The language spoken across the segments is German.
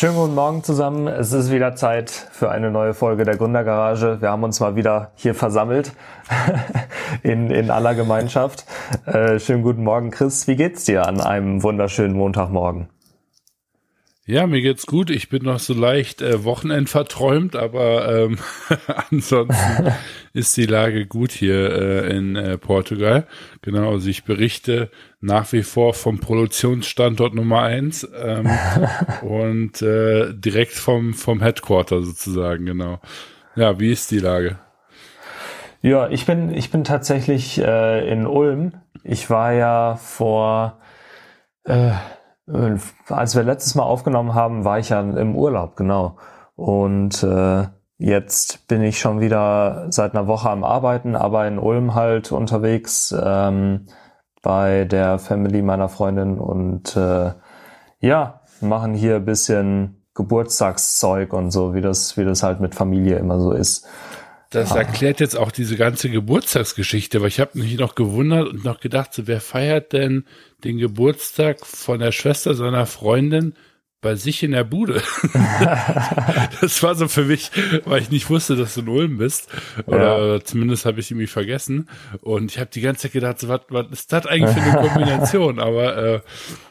Schönen guten Morgen zusammen. Es ist wieder Zeit für eine neue Folge der Gründergarage. Wir haben uns mal wieder hier versammelt in, in aller Gemeinschaft. Äh, schönen guten Morgen, Chris. Wie geht's dir an einem wunderschönen Montagmorgen? Ja, mir geht's gut. Ich bin noch so leicht äh, Wochenend aber ähm, ansonsten ist die Lage gut hier äh, in äh, Portugal. Genau, also ich berichte nach wie vor vom Produktionsstandort Nummer eins ähm, und äh, direkt vom vom Headquarter sozusagen. Genau. Ja, wie ist die Lage? Ja, ich bin ich bin tatsächlich äh, in Ulm. Ich war ja vor äh, als wir letztes Mal aufgenommen haben, war ich ja im Urlaub, genau. Und äh, jetzt bin ich schon wieder seit einer Woche am Arbeiten, aber in Ulm halt unterwegs ähm, bei der Family meiner Freundin und äh, ja, machen hier ein bisschen Geburtstagszeug und so, wie das, wie das halt mit Familie immer so ist. Das ah. erklärt jetzt auch diese ganze Geburtstagsgeschichte, weil ich habe mich noch gewundert und noch gedacht, so, wer feiert denn den Geburtstag von der Schwester seiner Freundin bei sich in der Bude. das war so für mich, weil ich nicht wusste, dass du in Ulm bist. Oder ja. zumindest habe ich irgendwie vergessen. Und ich habe die ganze Zeit gedacht, so, was, was ist das eigentlich für eine Kombination? Aber äh,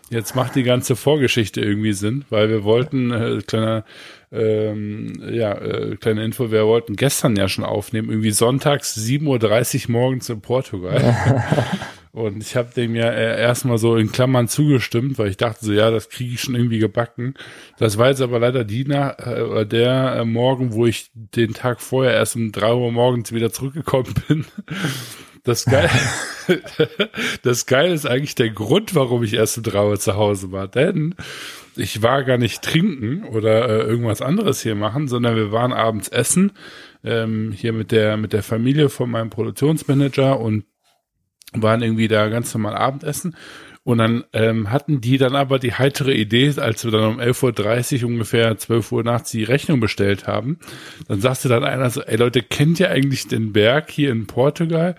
jetzt macht die ganze Vorgeschichte irgendwie Sinn, weil wir wollten, äh, kleiner, ähm, ja, äh, kleine Info, wir wollten gestern ja schon aufnehmen, irgendwie sonntags 7.30 Uhr morgens in Portugal. Und ich habe dem ja äh, erstmal so in Klammern zugestimmt, weil ich dachte so, ja, das kriege ich schon irgendwie gebacken. Das war jetzt aber leider die nach, äh, der äh, Morgen, wo ich den Tag vorher erst um drei Uhr morgens wieder zurückgekommen bin. Das Geile, das Geile ist eigentlich der Grund, warum ich erst um drei Uhr zu Hause war. Denn ich war gar nicht trinken oder äh, irgendwas anderes hier machen, sondern wir waren abends essen, ähm, hier mit der, mit der Familie von meinem Produktionsmanager und waren irgendwie da ganz normal Abendessen. Und dann ähm, hatten die dann aber die heitere Idee, als wir dann um 11.30 Uhr ungefähr 12 Uhr nachts die Rechnung bestellt haben, dann sagte dann einer so, ey Leute, kennt ihr eigentlich den Berg hier in Portugal,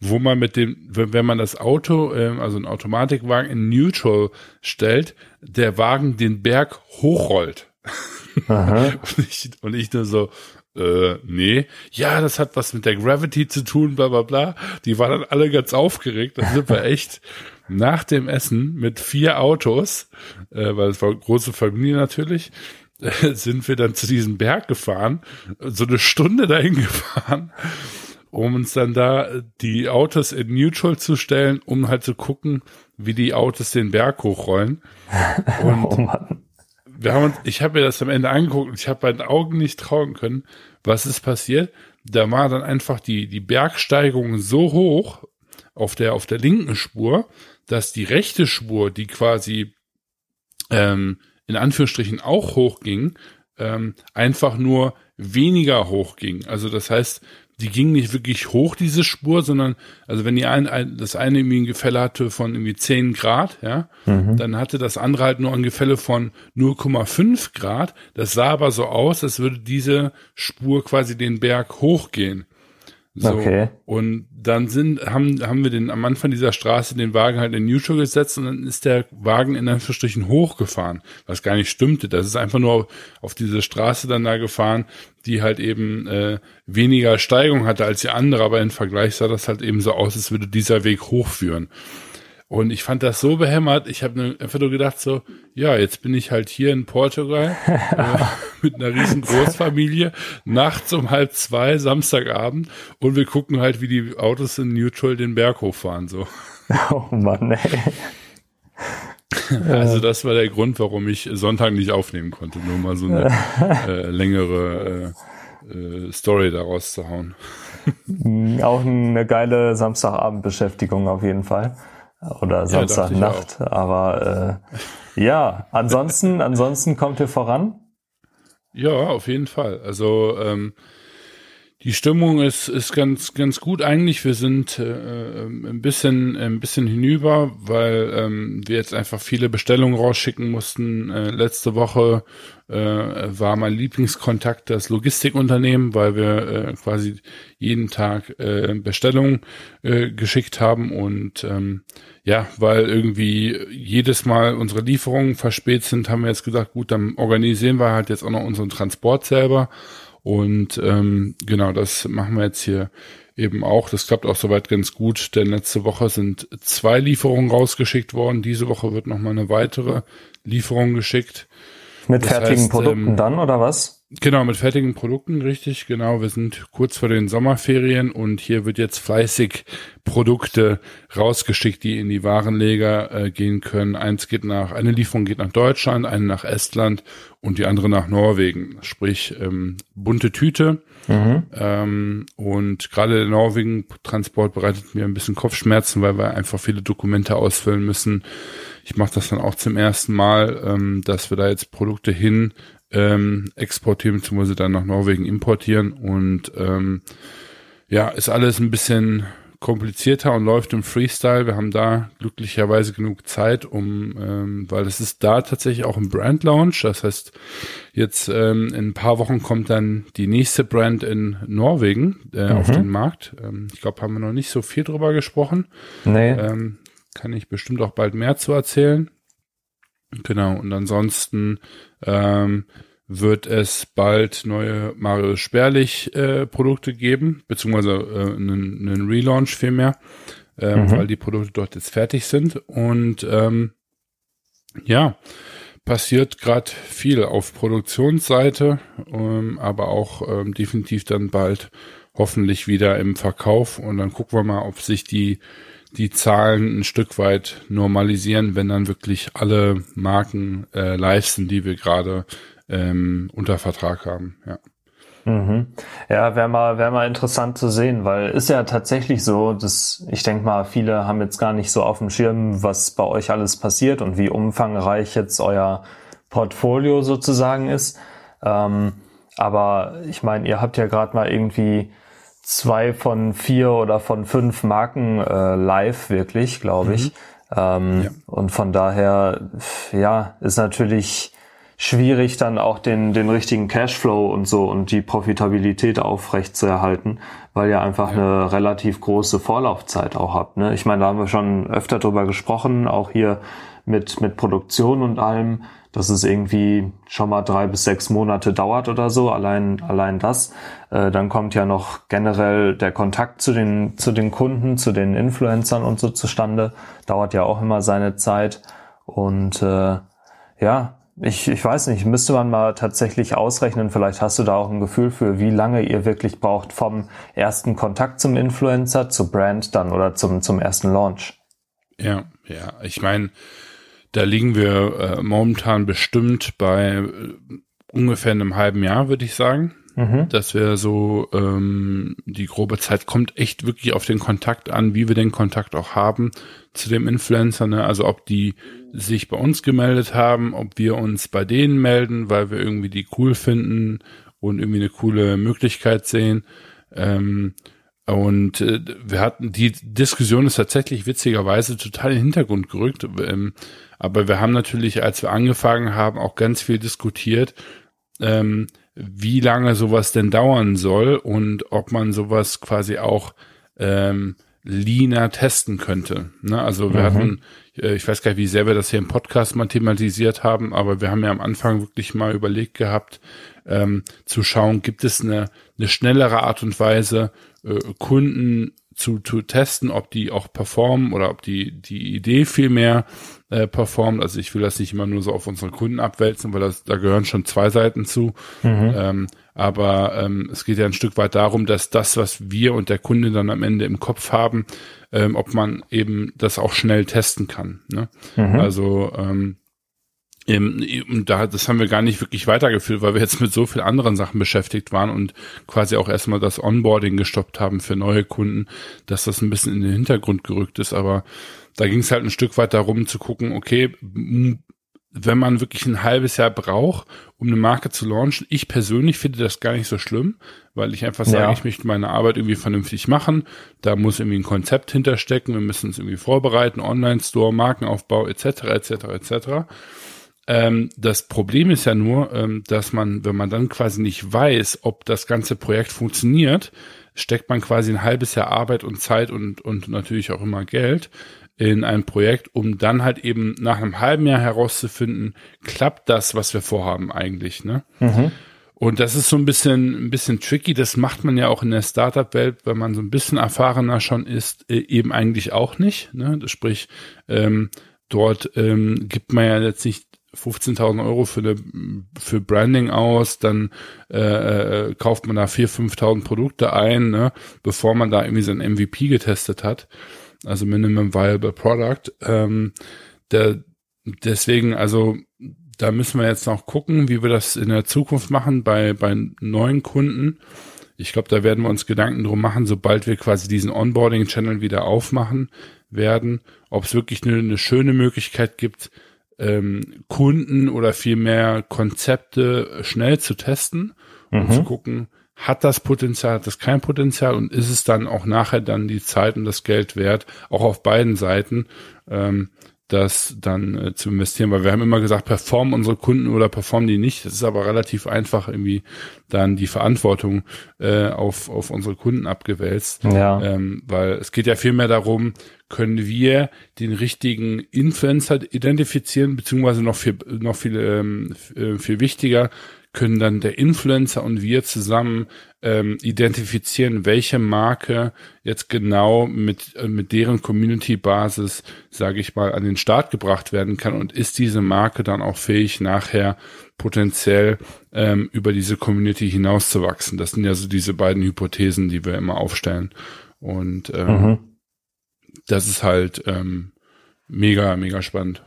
wo man mit dem, wenn man das Auto, ähm, also ein Automatikwagen in Neutral stellt, der Wagen den Berg hochrollt. und, ich, und ich nur so, äh, nee, ja, das hat was mit der Gravity zu tun, bla bla bla. Die waren dann alle ganz aufgeregt. Dann sind wir echt nach dem Essen mit vier Autos, äh, weil es war große Familie natürlich, äh, sind wir dann zu diesem Berg gefahren, so eine Stunde dahin gefahren, um uns dann da die Autos in Neutral zu stellen, um halt zu gucken, wie die Autos den Berg hochrollen. Und oh wir haben uns, ich habe mir das am Ende angeguckt und ich habe meinen Augen nicht trauen können. Was ist passiert? Da war dann einfach die, die Bergsteigung so hoch auf der, auf der linken Spur, dass die rechte Spur, die quasi ähm, in Anführungsstrichen auch hochging, ähm, einfach nur weniger hoch ging. Also das heißt, die ging nicht wirklich hoch, diese Spur, sondern, also wenn die ein, ein, das eine irgendwie ein Gefälle hatte von irgendwie 10 Grad, ja, mhm. dann hatte das andere halt nur ein Gefälle von 0,5 Grad. Das sah aber so aus, als würde diese Spur quasi den Berg hochgehen. So. Okay. Und dann sind, haben, haben wir den, am Anfang dieser Straße den Wagen halt in Neutral gesetzt und dann ist der Wagen in Anführungsstrichen hochgefahren, was gar nicht stimmte. Das ist einfach nur auf, auf diese Straße dann da gefahren, die halt eben äh, weniger Steigung hatte als die andere, aber im Vergleich sah das halt eben so aus, als würde dieser Weg hochführen. Und ich fand das so behämmert. Ich habe einfach nur gedacht so, ja, jetzt bin ich halt hier in Portugal äh, mit einer riesen Großfamilie, nachts um halb zwei, Samstagabend und wir gucken halt, wie die Autos in Neutral den Berg hochfahren, so. Oh Mann, ey. Also das war der Grund, warum ich Sonntag nicht aufnehmen konnte, nur mal so eine äh, längere äh, äh, Story daraus zu hauen. Auch eine geile Samstagabendbeschäftigung auf jeden Fall oder Samstagnacht. Ja, aber äh, ja, ansonsten, ansonsten kommt ihr voran. Ja, auf jeden Fall. Also ähm, Die Stimmung ist, ist ganz, ganz gut eigentlich. Wir sind äh, ein bisschen, ein bisschen hinüber, weil ähm, wir jetzt einfach viele Bestellungen rausschicken mussten. Äh, letzte Woche äh, war mein Lieblingskontakt das Logistikunternehmen, weil wir äh, quasi jeden Tag äh, Bestellungen äh, geschickt haben und ähm, ja, weil irgendwie jedes Mal unsere Lieferungen verspätet sind, haben wir jetzt gesagt, gut, dann organisieren wir halt jetzt auch noch unseren Transport selber und ähm, genau, das machen wir jetzt hier eben auch. Das klappt auch soweit ganz gut, denn letzte Woche sind zwei Lieferungen rausgeschickt worden. Diese Woche wird nochmal eine weitere Lieferung geschickt. Mit das fertigen heißt, Produkten ähm, dann oder was? Genau, mit fertigen Produkten, richtig, genau. Wir sind kurz vor den Sommerferien und hier wird jetzt fleißig Produkte rausgeschickt, die in die Warenleger äh, gehen können. Eins geht nach, eine Lieferung geht nach Deutschland, eine nach Estland und die andere nach Norwegen. Sprich, ähm, bunte Tüte. Mhm. Ähm, und gerade der Norwegen-Transport bereitet mir ein bisschen Kopfschmerzen, weil wir einfach viele Dokumente ausfüllen müssen. Ich mache das dann auch zum ersten Mal, ähm, dass wir da jetzt Produkte hin ähm, exportieren, beziehungsweise dann nach Norwegen importieren. Und ähm, ja, ist alles ein bisschen komplizierter und läuft im Freestyle. Wir haben da glücklicherweise genug Zeit, um, ähm, weil es ist da tatsächlich auch ein Brand Launch. Das heißt, jetzt ähm, in ein paar Wochen kommt dann die nächste Brand in Norwegen äh, mhm. auf den Markt. Ähm, ich glaube, haben wir noch nicht so viel drüber gesprochen. Nee. Ähm, kann ich bestimmt auch bald mehr zu erzählen. Genau, und ansonsten ähm, wird es bald neue Mario Sperlich äh, Produkte geben, beziehungsweise äh, einen, einen Relaunch vielmehr, äh, mhm. weil die Produkte dort jetzt fertig sind. Und ähm, ja, passiert gerade viel auf Produktionsseite, ähm, aber auch ähm, definitiv dann bald hoffentlich wieder im Verkauf. Und dann gucken wir mal, ob sich die die Zahlen ein Stück weit normalisieren, wenn dann wirklich alle Marken äh, sind, die wir gerade ähm, unter Vertrag haben. Ja. Mhm. Ja, wäre mal, wäre mal interessant zu sehen, weil ist ja tatsächlich so, dass ich denke mal, viele haben jetzt gar nicht so auf dem Schirm, was bei euch alles passiert und wie umfangreich jetzt euer Portfolio sozusagen ist. Ähm, aber ich meine, ihr habt ja gerade mal irgendwie zwei von vier oder von fünf Marken äh, live wirklich, glaube ich. Mhm. Ähm, ja. Und von daher, ja, ist natürlich schwierig, dann auch den, den richtigen Cashflow und so und die Profitabilität aufrecht zu erhalten, weil ihr einfach ja. eine relativ große Vorlaufzeit auch habt. Ne? Ich meine, da haben wir schon öfter drüber gesprochen, auch hier mit, mit Produktion und allem dass es irgendwie schon mal drei bis sechs Monate dauert oder so, allein, allein das. Äh, dann kommt ja noch generell der Kontakt zu den, zu den Kunden, zu den Influencern und so zustande. Dauert ja auch immer seine Zeit. Und äh, ja, ich, ich weiß nicht, müsste man mal tatsächlich ausrechnen, vielleicht hast du da auch ein Gefühl für, wie lange ihr wirklich braucht vom ersten Kontakt zum Influencer, zur Brand dann oder zum, zum ersten Launch. Ja, ja, ich meine, da liegen wir äh, momentan bestimmt bei äh, ungefähr einem halben Jahr, würde ich sagen. Mhm. Dass wir so, ähm, die grobe Zeit kommt echt wirklich auf den Kontakt an, wie wir den Kontakt auch haben zu dem Influencer. Ne? Also ob die sich bei uns gemeldet haben, ob wir uns bei denen melden, weil wir irgendwie die cool finden und irgendwie eine coole Möglichkeit sehen. Ähm, und äh, wir hatten die Diskussion ist tatsächlich witzigerweise total in den Hintergrund gerückt. Ähm, aber wir haben natürlich, als wir angefangen haben, auch ganz viel diskutiert, ähm, wie lange sowas denn dauern soll und ob man sowas quasi auch ähm, leaner testen könnte. Ne? Also wir mhm. hatten, äh, ich weiß gar nicht, wie sehr wir das hier im Podcast mal thematisiert haben, aber wir haben ja am Anfang wirklich mal überlegt gehabt, ähm, zu schauen, gibt es eine, eine schnellere Art und Weise, äh, Kunden zu, zu testen, ob die auch performen oder ob die, die Idee viel mehr äh, performt. Also ich will das nicht immer nur so auf unsere Kunden abwälzen, weil das, da gehören schon zwei Seiten zu. Mhm. Ähm, aber ähm, es geht ja ein Stück weit darum, dass das, was wir und der Kunde dann am Ende im Kopf haben, ähm, ob man eben das auch schnell testen kann. Ne? Mhm. Also ähm, und da, das haben wir gar nicht wirklich weitergeführt, weil wir jetzt mit so vielen anderen Sachen beschäftigt waren und quasi auch erstmal das Onboarding gestoppt haben für neue Kunden, dass das ein bisschen in den Hintergrund gerückt ist. Aber da ging es halt ein Stück weit darum zu gucken, okay, wenn man wirklich ein halbes Jahr braucht, um eine Marke zu launchen. Ich persönlich finde das gar nicht so schlimm, weil ich einfach sage, ja. ich möchte meine Arbeit irgendwie vernünftig machen. Da muss irgendwie ein Konzept hinterstecken. Wir müssen uns irgendwie vorbereiten, Online-Store, Markenaufbau etc. etc. etc. Ähm, das Problem ist ja nur, ähm, dass man, wenn man dann quasi nicht weiß, ob das ganze Projekt funktioniert, steckt man quasi ein halbes Jahr Arbeit und Zeit und, und natürlich auch immer Geld in ein Projekt, um dann halt eben nach einem halben Jahr herauszufinden, klappt das, was wir vorhaben eigentlich, ne? Mhm. Und das ist so ein bisschen, ein bisschen tricky. Das macht man ja auch in der Startup-Welt, wenn man so ein bisschen erfahrener schon ist, äh, eben eigentlich auch nicht. Ne? Das sprich, ähm, dort ähm, gibt man ja jetzt nicht 15.000 Euro für, eine, für Branding aus, dann äh, äh, kauft man da 4.000, 5.000 Produkte ein, ne, bevor man da irgendwie sein MVP getestet hat, also Minimum Viable Product. Ähm, der, deswegen, also da müssen wir jetzt noch gucken, wie wir das in der Zukunft machen bei, bei neuen Kunden. Ich glaube, da werden wir uns Gedanken drum machen, sobald wir quasi diesen Onboarding-Channel wieder aufmachen werden, ob es wirklich eine, eine schöne Möglichkeit gibt, ähm, Kunden oder vielmehr Konzepte schnell zu testen und mhm. zu gucken, hat das Potenzial, hat das kein Potenzial und ist es dann auch nachher dann die Zeit und das Geld wert, auch auf beiden Seiten, ähm, das dann äh, zu investieren, weil wir haben immer gesagt, performen unsere Kunden oder performen die nicht. Das ist aber relativ einfach irgendwie dann die Verantwortung äh, auf, auf unsere Kunden abgewälzt. Ja. Ähm, weil es geht ja vielmehr darum, können wir den richtigen Influencer identifizieren, beziehungsweise noch viel, noch viel, ähm, äh, viel wichtiger, können dann der Influencer und wir zusammen ähm, identifizieren, welche Marke jetzt genau mit, äh, mit deren Community-Basis, sage ich mal, an den Start gebracht werden kann und ist diese Marke dann auch fähig, nachher potenziell ähm, über diese Community hinauszuwachsen. Das sind ja so diese beiden Hypothesen, die wir immer aufstellen. Und ähm, mhm. das ist halt ähm, mega, mega spannend.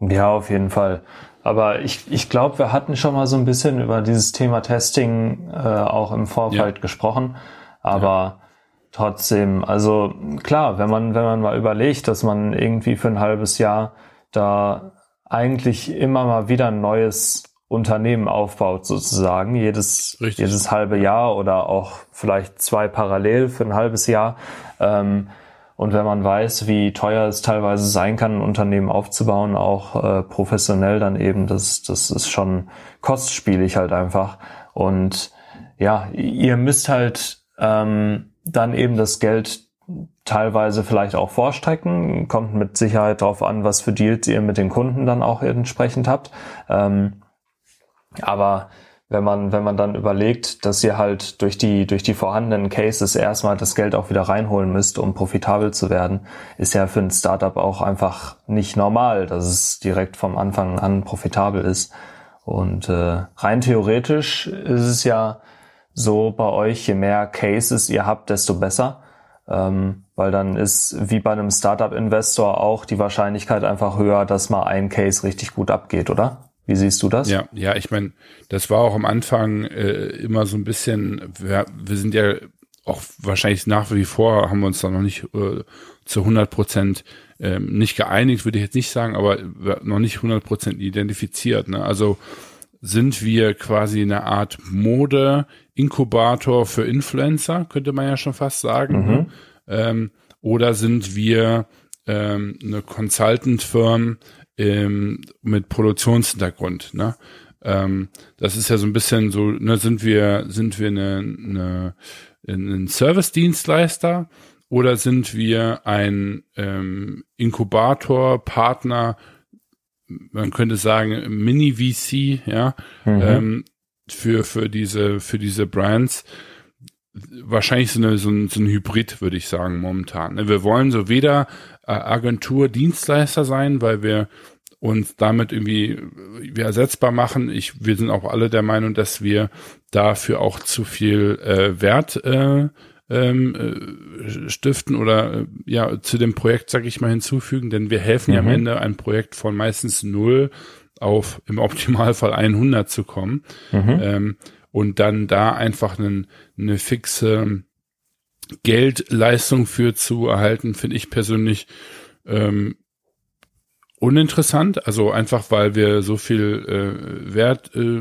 Ja, auf jeden Fall. Aber ich, ich glaube, wir hatten schon mal so ein bisschen über dieses Thema Testing äh, auch im Vorfeld ja. gesprochen. Aber ja. trotzdem, also klar, wenn man, wenn man mal überlegt, dass man irgendwie für ein halbes Jahr da eigentlich immer mal wieder ein neues Unternehmen aufbaut, sozusagen, jedes, jedes halbe Jahr oder auch vielleicht zwei parallel für ein halbes Jahr. Ähm, und wenn man weiß, wie teuer es teilweise sein kann, ein Unternehmen aufzubauen, auch äh, professionell dann eben, das, das ist schon kostspielig halt einfach. Und ja, ihr müsst halt ähm, dann eben das Geld teilweise vielleicht auch vorstrecken. Kommt mit Sicherheit darauf an, was für Deals ihr mit den Kunden dann auch entsprechend habt. Ähm, aber wenn man, wenn man dann überlegt, dass ihr halt durch die, durch die vorhandenen Cases erstmal das Geld auch wieder reinholen müsst, um profitabel zu werden, ist ja für ein Startup auch einfach nicht normal, dass es direkt vom Anfang an profitabel ist. Und äh, rein theoretisch ist es ja so bei euch, je mehr Cases ihr habt, desto besser. Ähm, weil dann ist wie bei einem Startup-Investor auch die Wahrscheinlichkeit einfach höher, dass mal ein Case richtig gut abgeht, oder? Wie siehst du das? Ja, ja, ich meine, das war auch am Anfang äh, immer so ein bisschen, wir, wir sind ja auch wahrscheinlich nach wie vor haben wir uns da noch nicht äh, zu 100 Prozent äh, nicht geeinigt, würde ich jetzt nicht sagen, aber noch nicht 100 Prozent identifiziert. Ne? Also sind wir quasi eine Art Mode-Inkubator für Influencer, könnte man ja schon fast sagen. Mhm. Ne? Ähm, oder sind wir ähm, eine Consultant-Firm, ähm, mit Produktionshintergrund. Ne? Ähm, das ist ja so ein bisschen so, ne, sind wir, sind wir eine, eine, ein Service-Dienstleister oder sind wir ein ähm, Inkubator, Partner, man könnte sagen Mini-VC, ja, mhm. ähm, für, für diese, für diese Brands, wahrscheinlich so, eine, so, ein, so ein Hybrid, würde ich sagen, momentan. Ne? Wir wollen so weder äh, Agentur, Dienstleister sein, weil wir uns damit irgendwie wir ersetzbar machen. Ich, wir sind auch alle der Meinung, dass wir dafür auch zu viel äh, Wert äh, ähm, äh, stiften oder äh, ja zu dem Projekt, sage ich mal, hinzufügen, denn wir helfen mhm. ja am mhm. Ende ein Projekt von meistens null auf im Optimalfall 100 zu kommen. Mhm. Ähm, und dann da einfach einen, eine fixe Geldleistung für zu erhalten, finde ich persönlich ähm, uninteressant, also einfach weil wir so viel äh, Wert äh,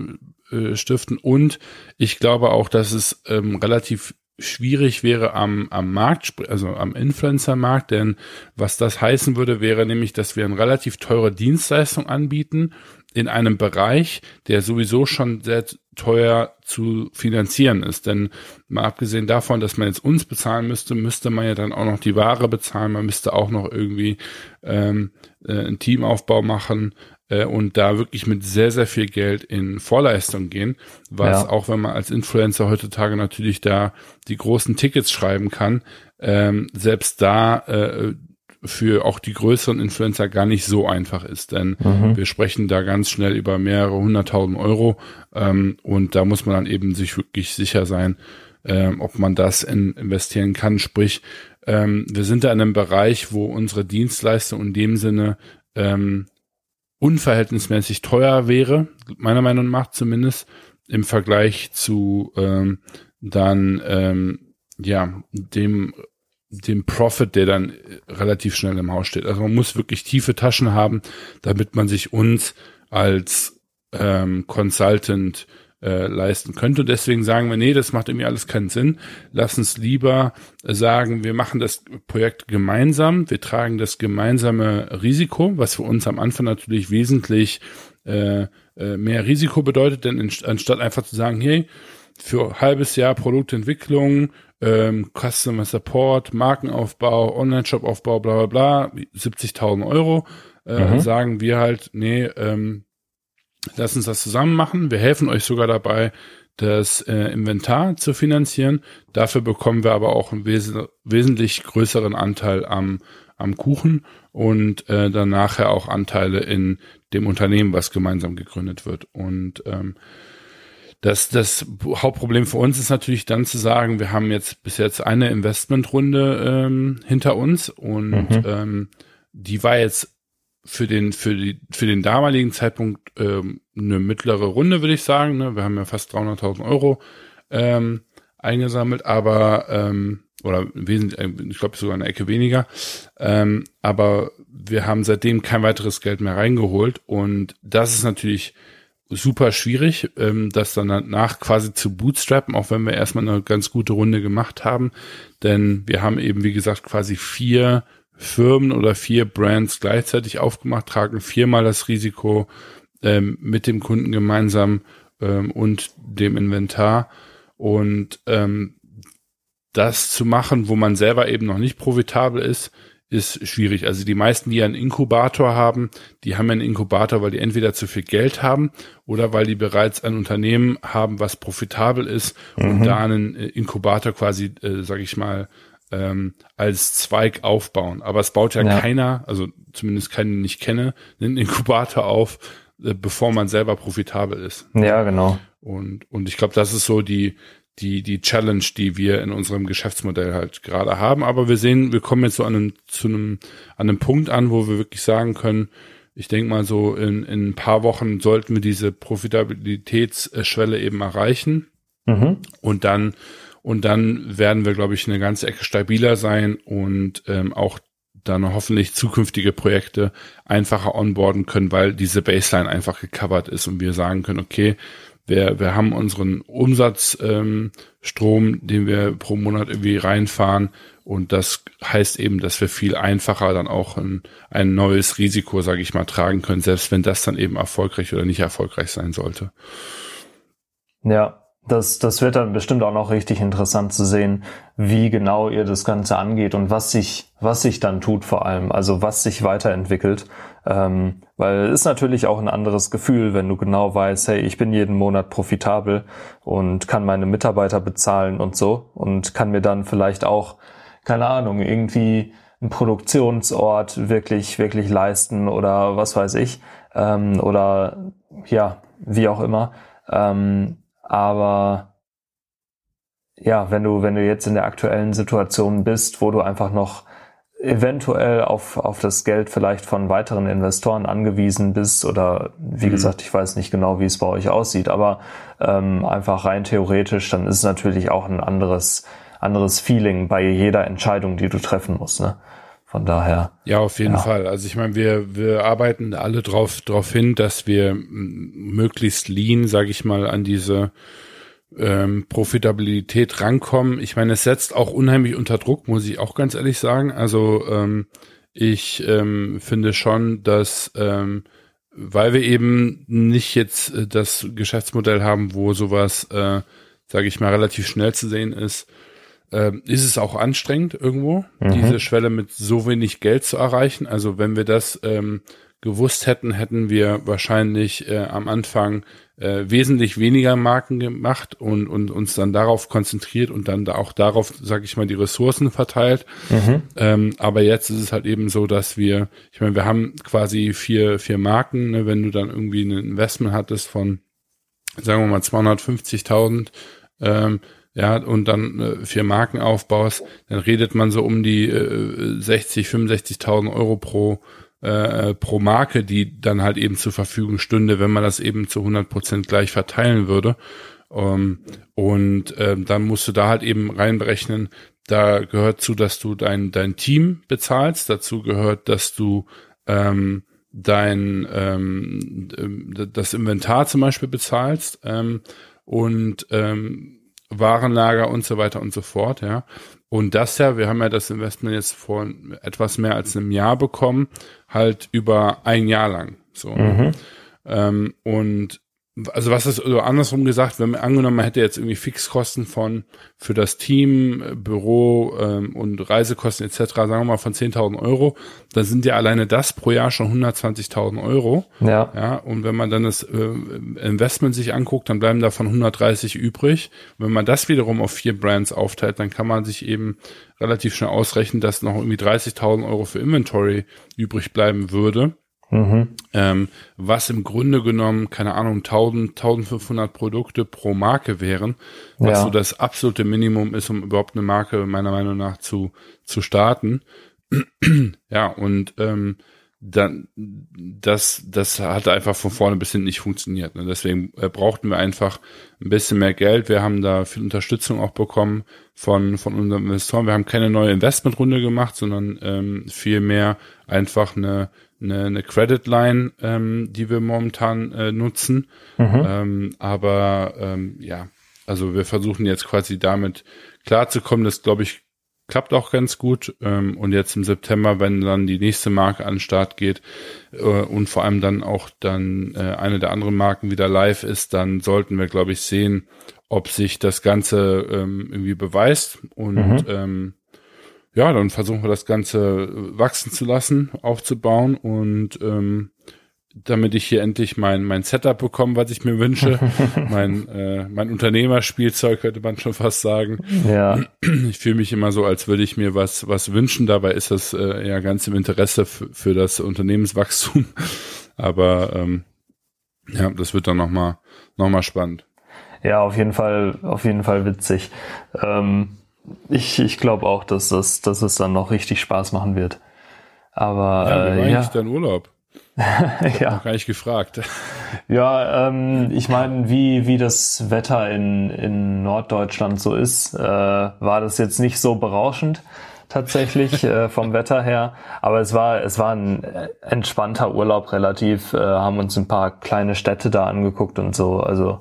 äh, stiften. Und ich glaube auch, dass es ähm, relativ schwierig wäre am, am Markt, also am Influencer-Markt, denn was das heißen würde, wäre nämlich, dass wir eine relativ teure Dienstleistung anbieten in einem Bereich, der sowieso schon sehr teuer zu finanzieren ist. Denn mal abgesehen davon, dass man jetzt uns bezahlen müsste, müsste man ja dann auch noch die Ware bezahlen, man müsste auch noch irgendwie ähm, äh, einen Teamaufbau machen, äh, und da wirklich mit sehr, sehr viel Geld in Vorleistung gehen, was ja. auch wenn man als Influencer heutzutage natürlich da die großen Tickets schreiben kann, ähm, selbst da äh, für auch die größeren Influencer gar nicht so einfach ist, denn mhm. wir sprechen da ganz schnell über mehrere hunderttausend Euro ähm, und da muss man dann eben sich wirklich sicher sein, ähm, ob man das in, investieren kann. Sprich, ähm, wir sind da in einem Bereich, wo unsere Dienstleistung in dem Sinne ähm, unverhältnismäßig teuer wäre, meiner Meinung nach zumindest, im Vergleich zu ähm, dann ähm, ja dem dem Profit, der dann relativ schnell im Haus steht. Also man muss wirklich tiefe Taschen haben, damit man sich uns als ähm, Consultant äh, leisten könnte. Und deswegen sagen wir, nee, das macht irgendwie alles keinen Sinn. Lass uns lieber sagen, wir machen das Projekt gemeinsam, wir tragen das gemeinsame Risiko, was für uns am Anfang natürlich wesentlich äh, äh, mehr Risiko bedeutet, denn anstatt einfach zu sagen, hey, für halbes Jahr Produktentwicklung, ähm, Customer Support, Markenaufbau, Online-Shop-Aufbau, bla bla bla, 70.000 Euro, äh, mhm. sagen wir halt, nee, ähm, Lass uns das zusammen machen. Wir helfen euch sogar dabei, das äh, Inventar zu finanzieren. Dafür bekommen wir aber auch einen wes wesentlich größeren Anteil am, am Kuchen und äh, dann nachher auch Anteile in dem Unternehmen, was gemeinsam gegründet wird. Und ähm, das, das Hauptproblem für uns ist natürlich dann zu sagen, wir haben jetzt bis jetzt eine Investmentrunde ähm, hinter uns und mhm. ähm, die war jetzt für den für die für den damaligen Zeitpunkt ähm, eine mittlere Runde würde ich sagen. Ne? Wir haben ja fast 300.000 Euro ähm, eingesammelt, aber ähm, oder wesentlich, äh, ich glaube sogar eine Ecke weniger. Ähm, aber wir haben seitdem kein weiteres Geld mehr reingeholt und das ist natürlich super schwierig, ähm, das dann danach quasi zu bootstrappen, auch wenn wir erstmal eine ganz gute Runde gemacht haben, denn wir haben eben wie gesagt quasi vier Firmen oder vier Brands gleichzeitig aufgemacht, tragen viermal das Risiko ähm, mit dem Kunden gemeinsam ähm, und dem Inventar. Und ähm, das zu machen, wo man selber eben noch nicht profitabel ist, ist schwierig. Also die meisten, die einen Inkubator haben, die haben einen Inkubator, weil die entweder zu viel Geld haben oder weil die bereits ein Unternehmen haben, was profitabel ist mhm. und da einen äh, Inkubator quasi, äh, sag ich mal, ähm, als Zweig aufbauen. Aber es baut ja, ja. keiner, also zumindest keinen, den ich kenne, einen Inkubator auf, äh, bevor man selber profitabel ist. Ja, genau. Und, und ich glaube, das ist so die, die, die Challenge, die wir in unserem Geschäftsmodell halt gerade haben. Aber wir sehen, wir kommen jetzt so an einem, zu einem, an einem Punkt an, wo wir wirklich sagen können, ich denke mal so in, in ein paar Wochen sollten wir diese Profitabilitätsschwelle eben erreichen. Mhm. Und dann und dann werden wir, glaube ich, eine ganze Ecke stabiler sein und ähm, auch dann hoffentlich zukünftige Projekte einfacher onboarden können, weil diese Baseline einfach gecovert ist und wir sagen können, okay, wir, wir haben unseren Umsatzstrom, ähm, den wir pro Monat irgendwie reinfahren und das heißt eben, dass wir viel einfacher dann auch ein, ein neues Risiko, sage ich mal, tragen können, selbst wenn das dann eben erfolgreich oder nicht erfolgreich sein sollte. Ja, das, das wird dann bestimmt auch noch richtig interessant zu sehen, wie genau ihr das Ganze angeht und was sich, was sich dann tut vor allem, also was sich weiterentwickelt. Ähm, weil es ist natürlich auch ein anderes Gefühl, wenn du genau weißt, hey, ich bin jeden Monat profitabel und kann meine Mitarbeiter bezahlen und so und kann mir dann vielleicht auch, keine Ahnung, irgendwie einen Produktionsort wirklich, wirklich leisten oder was weiß ich, ähm, oder ja, wie auch immer. Ähm, aber ja, wenn du, wenn du jetzt in der aktuellen Situation bist, wo du einfach noch eventuell auf, auf das Geld vielleicht von weiteren Investoren angewiesen bist oder wie mhm. gesagt, ich weiß nicht genau, wie es bei euch aussieht, aber ähm, einfach rein theoretisch, dann ist es natürlich auch ein anderes, anderes Feeling bei jeder Entscheidung, die du treffen musst. Ne? Von daher. Ja, auf jeden ja. Fall. Also ich meine, wir, wir arbeiten alle drauf, drauf hin, dass wir möglichst lean, sage ich mal, an diese ähm, Profitabilität rankommen. Ich meine, es setzt auch unheimlich unter Druck, muss ich auch ganz ehrlich sagen. Also ähm, ich ähm, finde schon, dass ähm, weil wir eben nicht jetzt äh, das Geschäftsmodell haben, wo sowas, äh, sage ich mal, relativ schnell zu sehen ist, äh, ist es auch anstrengend irgendwo, mhm. diese Schwelle mit so wenig Geld zu erreichen. Also wenn wir das ähm, gewusst hätten, hätten wir wahrscheinlich äh, am Anfang äh, wesentlich weniger Marken gemacht und, und uns dann darauf konzentriert und dann da auch darauf, sage ich mal, die Ressourcen verteilt. Mhm. Ähm, aber jetzt ist es halt eben so, dass wir, ich meine, wir haben quasi vier, vier Marken, ne, wenn du dann irgendwie ein Investment hattest von, sagen wir mal, 250.000, ähm, ja, und dann äh, vier Marken aufbaust, dann redet man so um die äh, 60, 65.000 Euro pro äh, pro Marke, die dann halt eben zur Verfügung stünde, wenn man das eben zu 100 Prozent gleich verteilen würde. Ähm, und ähm, dann musst du da halt eben reinberechnen, da gehört zu, dass du dein, dein Team bezahlst, dazu gehört, dass du ähm, dein ähm, das Inventar zum Beispiel bezahlst. Ähm, und ähm, Warenlager und so weiter und so fort, ja. Und das ja, wir haben ja das Investment jetzt vor etwas mehr als einem Jahr bekommen, halt über ein Jahr lang. So. Mhm. Ähm, und also was ist also andersrum gesagt, wenn man angenommen, man hätte jetzt irgendwie Fixkosten von für das Team, Büro ähm, und Reisekosten etc., sagen wir mal von 10.000 Euro, dann sind ja alleine das pro Jahr schon 120.000 Euro. Ja. ja. Und wenn man dann das äh, Investment sich anguckt, dann bleiben davon 130 übrig. wenn man das wiederum auf vier Brands aufteilt, dann kann man sich eben relativ schnell ausrechnen, dass noch irgendwie 30.000 Euro für Inventory übrig bleiben würde. Mhm. Ähm, was im Grunde genommen, keine Ahnung, 1000, 1500 Produkte pro Marke wären, was ja. so das absolute Minimum ist, um überhaupt eine Marke meiner Meinung nach zu, zu starten. ja, und ähm, dann das das hat einfach von vorne bis hinten nicht funktioniert. Ne? Deswegen äh, brauchten wir einfach ein bisschen mehr Geld. Wir haben da viel Unterstützung auch bekommen von von unseren Investoren. Wir haben keine neue Investmentrunde gemacht, sondern ähm, viel mehr einfach eine eine, eine Credit Line, ähm, die wir momentan äh, nutzen. Mhm. Ähm, aber ähm, ja, also wir versuchen jetzt quasi damit klarzukommen. Das glaube ich klappt auch ganz gut. Ähm, und jetzt im September, wenn dann die nächste Marke an den Start geht äh, und vor allem dann auch dann äh, eine der anderen Marken wieder live ist, dann sollten wir, glaube ich, sehen, ob sich das Ganze ähm, irgendwie beweist und mhm. ähm, ja, dann versuchen wir das Ganze wachsen zu lassen, aufzubauen und ähm, damit ich hier endlich mein, mein Setup bekomme, was ich mir wünsche. mein, äh, mein Unternehmerspielzeug könnte man schon fast sagen. Ja. Ich fühle mich immer so, als würde ich mir was, was wünschen. Dabei ist das äh, ja ganz im Interesse für das Unternehmenswachstum. Aber ähm, ja, das wird dann nochmal noch mal spannend. Ja, auf jeden Fall, auf jeden Fall witzig. Ähm, ich, ich glaube auch, dass, das, dass es dann noch richtig Spaß machen wird. Aber ja, wie war äh, ja. dein Urlaub? Ich ja. Noch gar nicht gefragt. Ja, ähm, ich meine, wie, wie das Wetter in, in Norddeutschland so ist, äh, war das jetzt nicht so berauschend tatsächlich äh, vom Wetter her. Aber es war, es war ein entspannter Urlaub relativ, äh, haben uns ein paar kleine Städte da angeguckt und so. Also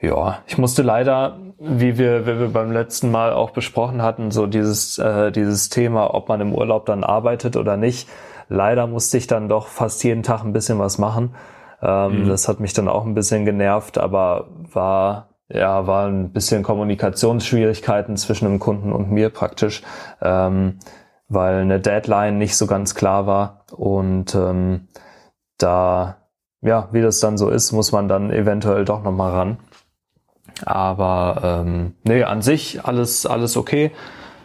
ja, ich musste leider, wie wir, wie wir beim letzten Mal auch besprochen hatten, so dieses, äh, dieses Thema, ob man im Urlaub dann arbeitet oder nicht. Leider musste ich dann doch fast jeden Tag ein bisschen was machen. Ähm, mhm. Das hat mich dann auch ein bisschen genervt, aber war, ja, war ein bisschen Kommunikationsschwierigkeiten zwischen dem Kunden und mir praktisch, ähm, weil eine Deadline nicht so ganz klar war und ähm, da, ja, wie das dann so ist, muss man dann eventuell doch nochmal ran. Aber ähm, nee, an sich alles, alles okay.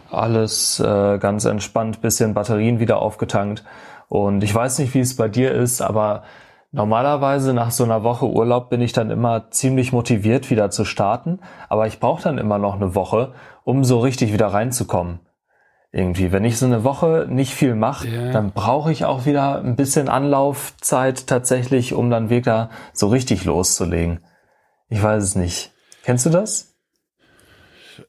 Alles äh, ganz entspannt, bisschen Batterien wieder aufgetankt. Und ich weiß nicht, wie es bei dir ist, aber normalerweise nach so einer Woche Urlaub bin ich dann immer ziemlich motiviert, wieder zu starten. Aber ich brauche dann immer noch eine Woche, um so richtig wieder reinzukommen. Irgendwie, wenn ich so eine Woche nicht viel mache, yeah. dann brauche ich auch wieder ein bisschen Anlaufzeit tatsächlich, um dann wieder so richtig loszulegen. Ich weiß es nicht. Kennst du das?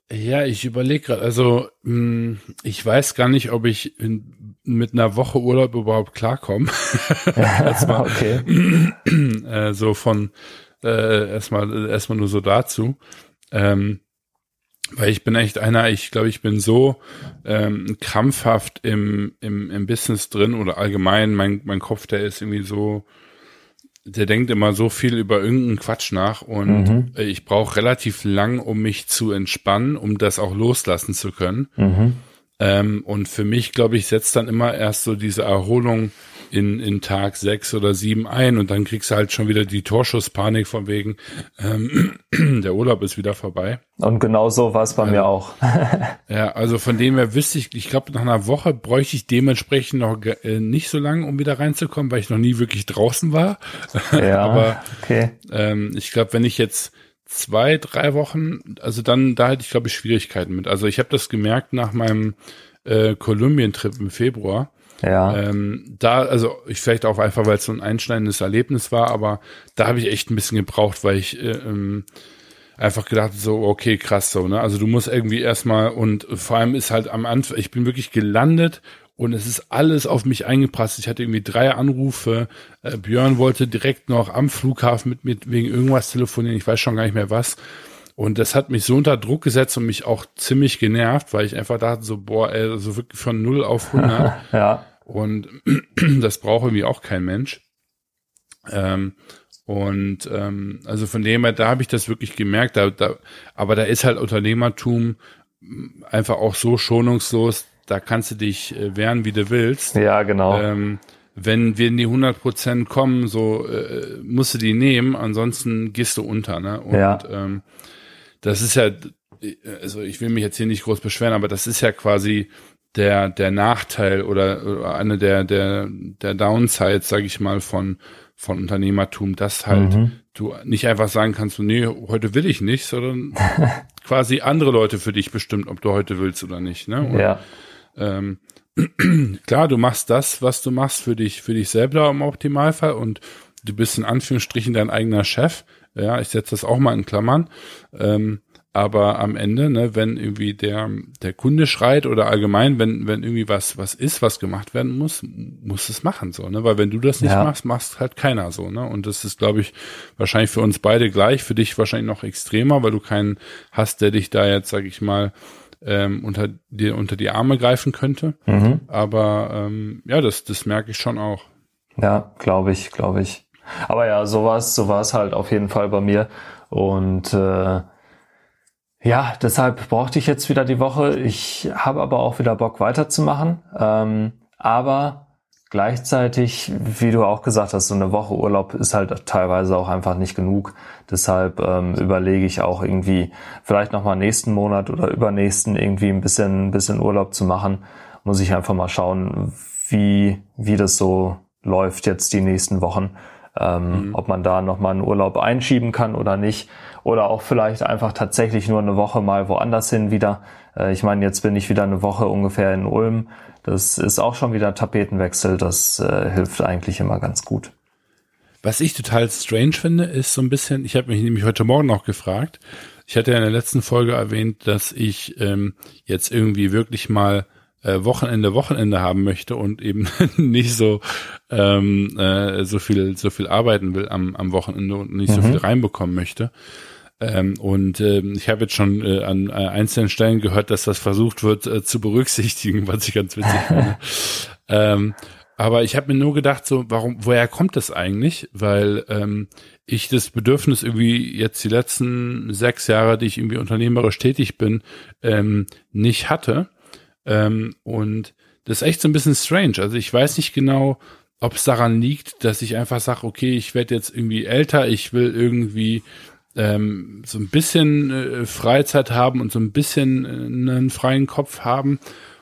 Ja, ich überlege gerade, also hm, ich weiß gar nicht, ob ich mit einer Woche Urlaub überhaupt klarkomme. erstmal, okay. äh, so von äh, erstmal erstmal nur so dazu. Ähm, weil ich bin echt einer, ich glaube, ich bin so ähm, krampfhaft im, im, im Business drin oder allgemein, mein, mein Kopf, der ist irgendwie so, der denkt immer so viel über irgendeinen Quatsch nach und mhm. ich brauche relativ lang, um mich zu entspannen, um das auch loslassen zu können. Mhm. Ähm, und für mich, glaube ich, setzt dann immer erst so diese Erholung in, in Tag sechs oder sieben ein und dann kriegst du halt schon wieder die Torschusspanik von wegen, ähm, der Urlaub ist wieder vorbei. Und genau so war es bei ähm, mir auch. ja, also von dem her wüsste ich, ich glaube, nach einer Woche bräuchte ich dementsprechend noch äh, nicht so lange, um wieder reinzukommen, weil ich noch nie wirklich draußen war. Ja, Aber okay. ähm, ich glaube, wenn ich jetzt zwei, drei Wochen, also dann, da hätte ich, glaube ich, Schwierigkeiten mit. Also ich habe das gemerkt nach meinem äh, Kolumbien-Trip im Februar. Ja. Ähm, da, also ich vielleicht auch einfach, weil es so ein einschneidendes Erlebnis war, aber da habe ich echt ein bisschen gebraucht, weil ich äh, ähm, einfach gedacht so, okay, krass so, ne? Also du musst irgendwie erstmal und vor allem ist halt am Anfang, ich bin wirklich gelandet und es ist alles auf mich eingeprasst. Ich hatte irgendwie drei Anrufe. Äh, Björn wollte direkt noch am Flughafen mit mir wegen irgendwas telefonieren. Ich weiß schon gar nicht mehr was. Und das hat mich so unter Druck gesetzt und mich auch ziemlich genervt, weil ich einfach dachte so, boah, ey, so wirklich von 0 auf 100. ja. Und das braucht irgendwie auch kein Mensch. Ähm, und ähm, also von dem her, da habe ich das wirklich gemerkt. Da, da, aber da ist halt Unternehmertum einfach auch so schonungslos, da kannst du dich äh, wehren, wie du willst. Ja, genau. Ähm, wenn wir in die 100 Prozent kommen, so äh, musst du die nehmen, ansonsten gehst du unter. Ne? Und ja. ähm, das ist ja, also ich will mich jetzt hier nicht groß beschweren, aber das ist ja quasi der der Nachteil oder, oder eine der der der Downsides, sage ich mal, von von Unternehmertum, dass halt mhm. du nicht einfach sagen kannst, nee, heute will ich nicht, sondern quasi andere Leute für dich bestimmt, ob du heute willst oder nicht. Ne? Und, ja. Ähm, klar, du machst das, was du machst für dich, für dich selber im Optimalfall und du bist in Anführungsstrichen dein eigener Chef. Ja, ich setze das auch mal in Klammern. Ähm, aber am Ende, ne, wenn irgendwie der, der Kunde schreit oder allgemein, wenn, wenn irgendwie was, was ist, was gemacht werden muss, muss es machen, so, ne, weil wenn du das nicht ja. machst, machst halt keiner so, ne, und das ist, glaube ich, wahrscheinlich für uns beide gleich, für dich wahrscheinlich noch extremer, weil du keinen hast, der dich da jetzt, sag ich mal, ähm, unter dir unter die Arme greifen könnte. Mhm. Aber ähm, ja, das, das merke ich schon auch. Ja, glaube ich, glaube ich. Aber ja, so war es, so war es halt auf jeden Fall bei mir. Und äh, ja, deshalb brauchte ich jetzt wieder die Woche. Ich habe aber auch wieder Bock weiterzumachen. Ähm, aber Gleichzeitig, wie du auch gesagt hast, so eine Woche Urlaub ist halt teilweise auch einfach nicht genug. Deshalb ähm, überlege ich auch irgendwie vielleicht nochmal nächsten Monat oder übernächsten irgendwie ein bisschen, ein bisschen Urlaub zu machen. Muss ich einfach mal schauen, wie, wie das so läuft jetzt die nächsten Wochen. Ähm, mhm. Ob man da nochmal einen Urlaub einschieben kann oder nicht. Oder auch vielleicht einfach tatsächlich nur eine Woche mal woanders hin wieder. Äh, ich meine, jetzt bin ich wieder eine Woche ungefähr in Ulm. Das ist auch schon wieder Tapetenwechsel. Das äh, hilft eigentlich immer ganz gut. Was ich total strange finde, ist so ein bisschen, ich habe mich nämlich heute Morgen noch gefragt. Ich hatte ja in der letzten Folge erwähnt, dass ich ähm, jetzt irgendwie wirklich mal äh, Wochenende Wochenende haben möchte und eben nicht so ähm, äh, so viel so viel arbeiten will am, am Wochenende und nicht mhm. so viel reinbekommen möchte. Ähm, und äh, ich habe jetzt schon äh, an äh, einzelnen Stellen gehört, dass das versucht wird äh, zu berücksichtigen, was ich ganz witzig finde. ähm, aber ich habe mir nur gedacht, so, warum, woher kommt das eigentlich? Weil ähm, ich das Bedürfnis irgendwie jetzt die letzten sechs Jahre, die ich irgendwie unternehmerisch tätig bin, ähm, nicht hatte. Ähm, und das ist echt so ein bisschen strange. Also ich weiß nicht genau, ob es daran liegt, dass ich einfach sage, okay, ich werde jetzt irgendwie älter, ich will irgendwie ähm, so ein bisschen äh, Freizeit haben und so ein bisschen äh, einen freien Kopf haben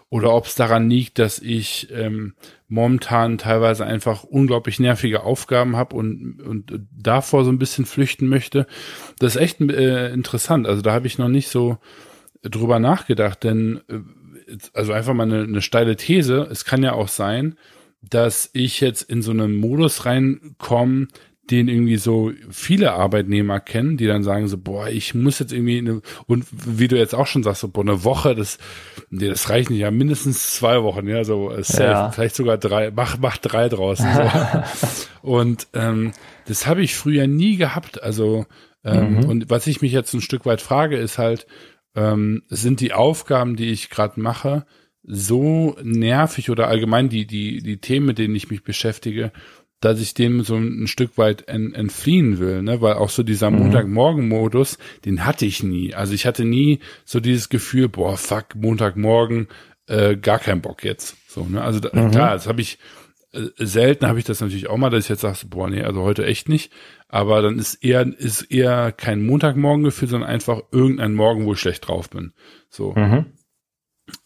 oder ob es daran liegt, dass ich ähm, momentan teilweise einfach unglaublich nervige Aufgaben habe und, und davor so ein bisschen flüchten möchte. Das ist echt äh, interessant. Also da habe ich noch nicht so drüber nachgedacht, denn äh, also einfach mal eine, eine steile These. Es kann ja auch sein, dass ich jetzt in so einen Modus reinkomme, den irgendwie so viele Arbeitnehmer kennen, die dann sagen so, boah, ich muss jetzt irgendwie eine, und wie du jetzt auch schon sagst, so, boah, eine Woche, das, nee, das reicht nicht, ja, mindestens zwei Wochen, ja, so, äh, safe, ja. vielleicht sogar drei, mach, mach drei draußen, so. und, ähm, das habe ich früher nie gehabt, also, ähm, mhm. und was ich mich jetzt ein Stück weit frage, ist halt, ähm, sind die Aufgaben, die ich gerade mache, so nervig oder allgemein die, die, die Themen, mit denen ich mich beschäftige, dass ich dem so ein Stück weit en, entfliehen will, ne? Weil auch so dieser mhm. Montagmorgen-Modus, den hatte ich nie. Also ich hatte nie so dieses Gefühl, boah, fuck, Montagmorgen, äh, gar kein Bock jetzt. So, ne? Also da, mhm. klar, das habe ich äh, selten habe ich das natürlich auch mal, dass ich jetzt sage, boah, nee, also heute echt nicht. Aber dann ist eher, ist eher kein Montagmorgengefühl, sondern einfach irgendein Morgen, wo ich schlecht drauf bin. So. Mhm.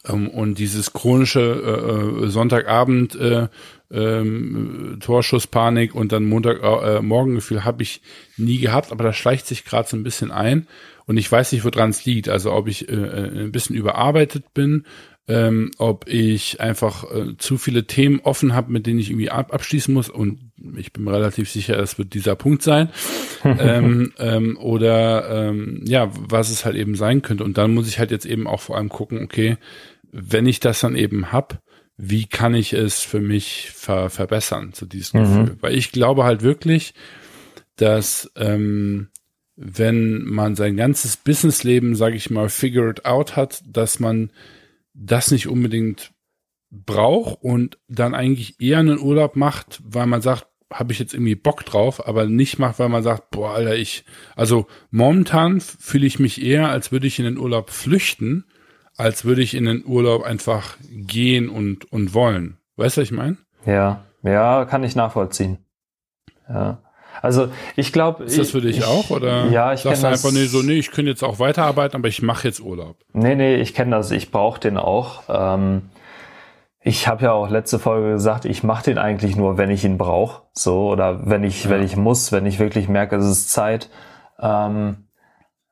Ähm, und dieses chronische äh, äh, Sonntagabend äh, ähm, Torschusspanik und dann Montag äh, Morgengefühl habe ich nie gehabt, aber das schleicht sich gerade so ein bisschen ein und ich weiß nicht, woran es liegt. Also ob ich äh, äh, ein bisschen überarbeitet bin, ähm, ob ich einfach äh, zu viele Themen offen habe, mit denen ich irgendwie ab abschließen muss und ich bin mir relativ sicher, es wird dieser Punkt sein. ähm, ähm, oder ähm, ja, was es halt eben sein könnte. Und dann muss ich halt jetzt eben auch vor allem gucken, okay, wenn ich das dann eben hab, wie kann ich es für mich ver verbessern, zu diesem mhm. Gefühl. Weil ich glaube halt wirklich, dass ähm, wenn man sein ganzes Businessleben, sage ich mal, figured out hat, dass man das nicht unbedingt braucht und dann eigentlich eher einen Urlaub macht, weil man sagt, habe ich jetzt irgendwie Bock drauf, aber nicht macht, weil man sagt, boah, Alter, ich, also momentan fühle ich mich eher, als würde ich in den Urlaub flüchten, als würde ich in den Urlaub einfach gehen und, und wollen. Weißt du, was ich meine? Ja, ja, kann ich nachvollziehen. Ja. Also ich glaube. Ist das für dich ich, auch? Oder ja, ich sagst du einfach, nee, so, nee, ich könnte jetzt auch weiterarbeiten, aber ich mache jetzt Urlaub. Nee, nee, ich kenne das, ich brauche den auch. Ähm, ich habe ja auch letzte Folge gesagt, ich mache den eigentlich nur, wenn ich ihn brauche. So, oder wenn ich, ja. wenn ich muss, wenn ich wirklich merke, es ist Zeit. Ähm,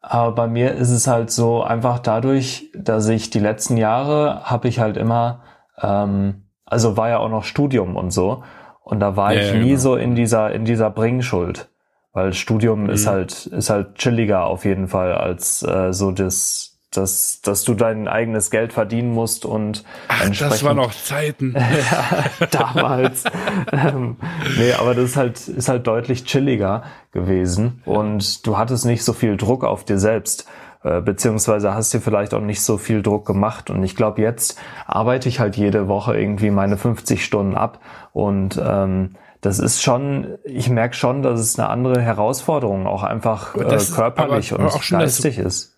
aber bei mir ist es halt so einfach dadurch, dass ich die letzten Jahre habe ich halt immer, ähm, also war ja auch noch Studium und so. Und da war ja, ich nie genau. so in dieser, in dieser Bringschuld. Weil Studium mhm. ist halt, ist halt chilliger auf jeden Fall als äh, so das, dass, dass du dein eigenes Geld verdienen musst und Ach, entsprechend, das war noch Zeiten. ja, damals. ähm, nee, aber das ist halt, ist halt deutlich chilliger gewesen und du hattest nicht so viel Druck auf dir selbst, äh, beziehungsweise hast dir vielleicht auch nicht so viel Druck gemacht. Und ich glaube, jetzt arbeite ich halt jede Woche irgendwie meine 50 Stunden ab. Und ähm, das ist schon, ich merke schon, dass es eine andere Herausforderung auch einfach äh, körperlich aber, aber und geistig ist.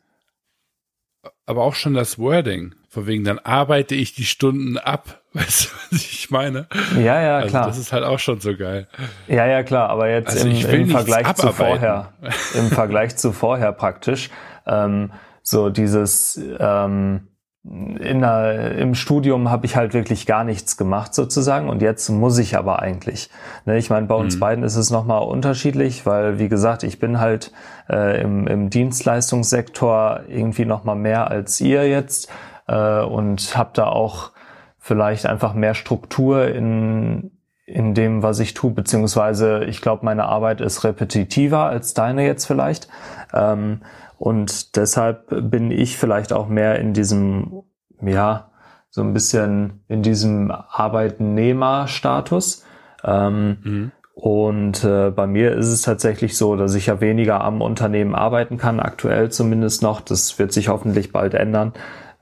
Aber auch schon das Wording. Von wegen, dann arbeite ich die Stunden ab. Weißt du, was ich meine? Ja, ja, also klar. Das ist halt auch schon so geil. Ja, ja, klar. Aber jetzt also im, im Vergleich zu vorher, im Vergleich zu vorher praktisch, ähm, so dieses, ähm, in der, im Studium habe ich halt wirklich gar nichts gemacht sozusagen und jetzt muss ich aber eigentlich. Ne, ich meine, bei uns mhm. beiden ist es nochmal unterschiedlich, weil wie gesagt, ich bin halt äh, im, im Dienstleistungssektor irgendwie nochmal mehr als ihr jetzt äh, und habe da auch vielleicht einfach mehr Struktur in, in dem, was ich tue, beziehungsweise ich glaube, meine Arbeit ist repetitiver als deine jetzt vielleicht. Ähm, und deshalb bin ich vielleicht auch mehr in diesem, ja, so ein bisschen in diesem Arbeitnehmerstatus. Ähm, mhm. Und äh, bei mir ist es tatsächlich so, dass ich ja weniger am Unternehmen arbeiten kann, aktuell zumindest noch. Das wird sich hoffentlich bald ändern.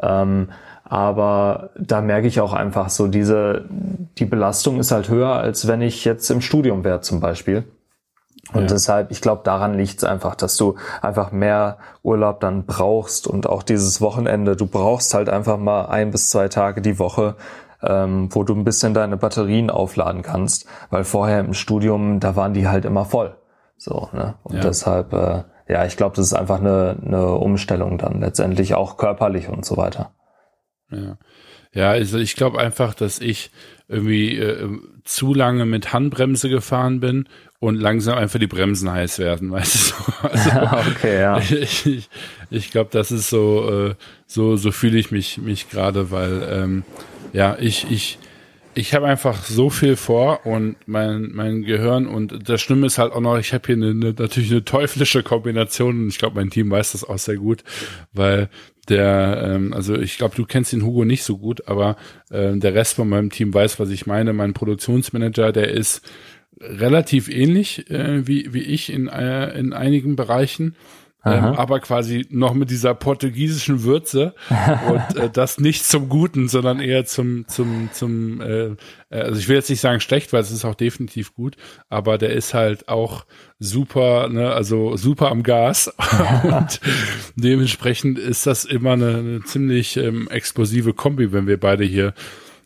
Ähm, aber da merke ich auch einfach so, diese, die Belastung ist halt höher, als wenn ich jetzt im Studium wäre zum Beispiel. Und ja. deshalb, ich glaube, daran liegt es einfach, dass du einfach mehr Urlaub dann brauchst und auch dieses Wochenende, du brauchst halt einfach mal ein bis zwei Tage die Woche, ähm, wo du ein bisschen deine Batterien aufladen kannst, weil vorher im Studium, da waren die halt immer voll. So, ne? Und ja. deshalb, äh, ja, ich glaube, das ist einfach eine, eine Umstellung dann letztendlich auch körperlich und so weiter. Ja. Ja, also ich glaube einfach, dass ich irgendwie äh, zu lange mit Handbremse gefahren bin und langsam einfach die Bremsen heiß werden, weißt du? So. Also, okay, ja. Ich, ich, ich glaube, das ist so, äh, so, so fühle ich mich, mich gerade, weil, ähm, ja, ich, ich, ich habe einfach so viel vor und mein, mein Gehirn und das Schlimme ist halt auch noch, ich habe hier eine, eine, natürlich eine teuflische Kombination und ich glaube, mein Team weiß das auch sehr gut, weil der, ähm, also ich glaube, du kennst den Hugo nicht so gut, aber äh, der Rest von meinem Team weiß, was ich meine. Mein Produktionsmanager, der ist relativ ähnlich äh, wie, wie ich in, äh, in einigen Bereichen ähm, aber quasi noch mit dieser portugiesischen Würze und äh, das nicht zum Guten, sondern eher zum zum zum äh, äh, also ich will jetzt nicht sagen schlecht, weil es ist auch definitiv gut, aber der ist halt auch super, ne, also super am Gas und dementsprechend ist das immer eine, eine ziemlich ähm, explosive Kombi, wenn wir beide hier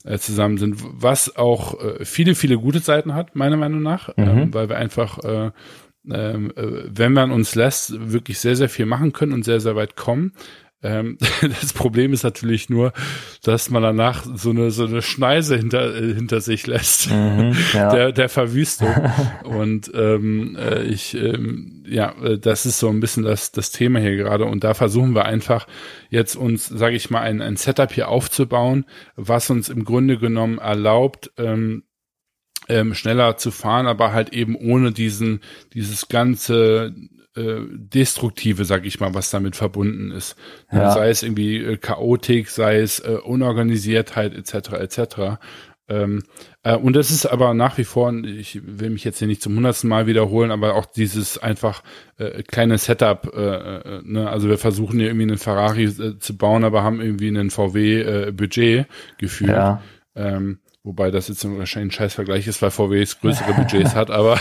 äh, zusammen sind, was auch äh, viele, viele gute Seiten hat, meiner Meinung nach, mhm. ähm, weil wir einfach äh, ähm, äh, wenn man uns lässt, wirklich sehr, sehr viel machen können und sehr, sehr weit kommen. Ähm, das Problem ist natürlich nur, dass man danach so eine so eine Schneise hinter äh, hinter sich lässt, mhm, ja. der der Verwüstung. und ähm, äh, ich ähm, ja, äh, das ist so ein bisschen das das Thema hier gerade. Und da versuchen wir einfach jetzt uns, sage ich mal, ein ein Setup hier aufzubauen, was uns im Grunde genommen erlaubt. Ähm, ähm, schneller zu fahren, aber halt eben ohne diesen, dieses ganze äh, Destruktive, sag ich mal, was damit verbunden ist. Ja. Sei es irgendwie äh, Chaotik, sei es äh, Unorganisiertheit etc. etc. Ähm, äh, und das ist aber nach wie vor, ich will mich jetzt hier nicht zum hundertsten Mal wiederholen, aber auch dieses einfach äh, kleine Setup, äh, äh, ne? also wir versuchen hier irgendwie einen Ferrari äh, zu bauen, aber haben irgendwie einen VW-Budget äh, gefühlt. Ja. Ähm, Wobei das jetzt wahrscheinlich ein Scheißvergleich ist, weil VW größere Budgets hat, aber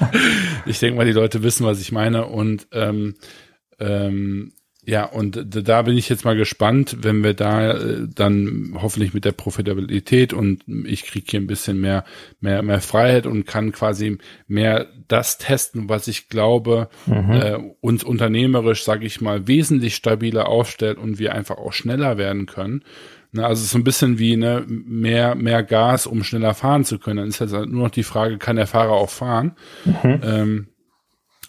ich denke mal, die Leute wissen, was ich meine. Und ähm, ähm, ja, und da bin ich jetzt mal gespannt, wenn wir da äh, dann hoffentlich mit der Profitabilität und ich kriege hier ein bisschen mehr, mehr, mehr Freiheit und kann quasi mehr das testen, was ich glaube, mhm. äh, uns unternehmerisch, sage ich mal, wesentlich stabiler aufstellt und wir einfach auch schneller werden können. Ne, also so ein bisschen wie ne, mehr, mehr Gas, um schneller fahren zu können. Dann ist jetzt halt nur noch die Frage, kann der Fahrer auch fahren? Mhm. Ähm,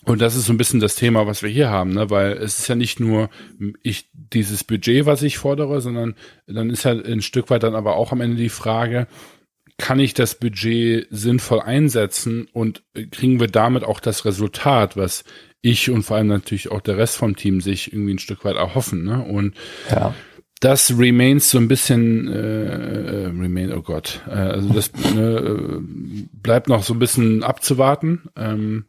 und das ist so ein bisschen das Thema, was wir hier haben, ne? weil es ist ja nicht nur ich dieses Budget, was ich fordere, sondern dann ist ja ein Stück weit dann aber auch am Ende die Frage, kann ich das Budget sinnvoll einsetzen und kriegen wir damit auch das Resultat, was ich und vor allem natürlich auch der Rest vom Team sich irgendwie ein Stück weit erhoffen. Ne? Und ja das remains so ein bisschen äh, äh, remain, oh Gott, äh, also das ne, äh, bleibt noch so ein bisschen abzuwarten. Ähm,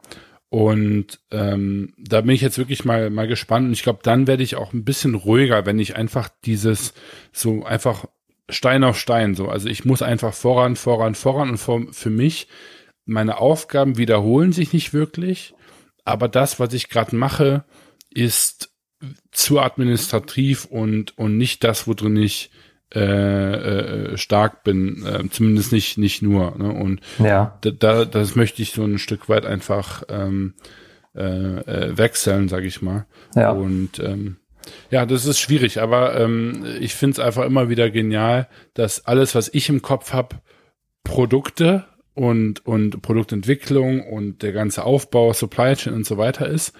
und ähm, da bin ich jetzt wirklich mal mal gespannt. Und ich glaube, dann werde ich auch ein bisschen ruhiger, wenn ich einfach dieses so einfach Stein auf Stein so. Also ich muss einfach voran, voran, voran und für, für mich meine Aufgaben wiederholen sich nicht wirklich. Aber das, was ich gerade mache, ist zu administrativ und, und nicht das, worin ich äh, äh, stark bin, äh, zumindest nicht nicht nur. Ne? Und ja. da, da, das möchte ich so ein Stück weit einfach ähm, äh, äh, wechseln, sage ich mal. Ja. Und ähm, ja, das ist schwierig, aber ähm, ich finde es einfach immer wieder genial, dass alles, was ich im Kopf habe, Produkte und und Produktentwicklung und der ganze Aufbau, Supply Chain und so weiter ist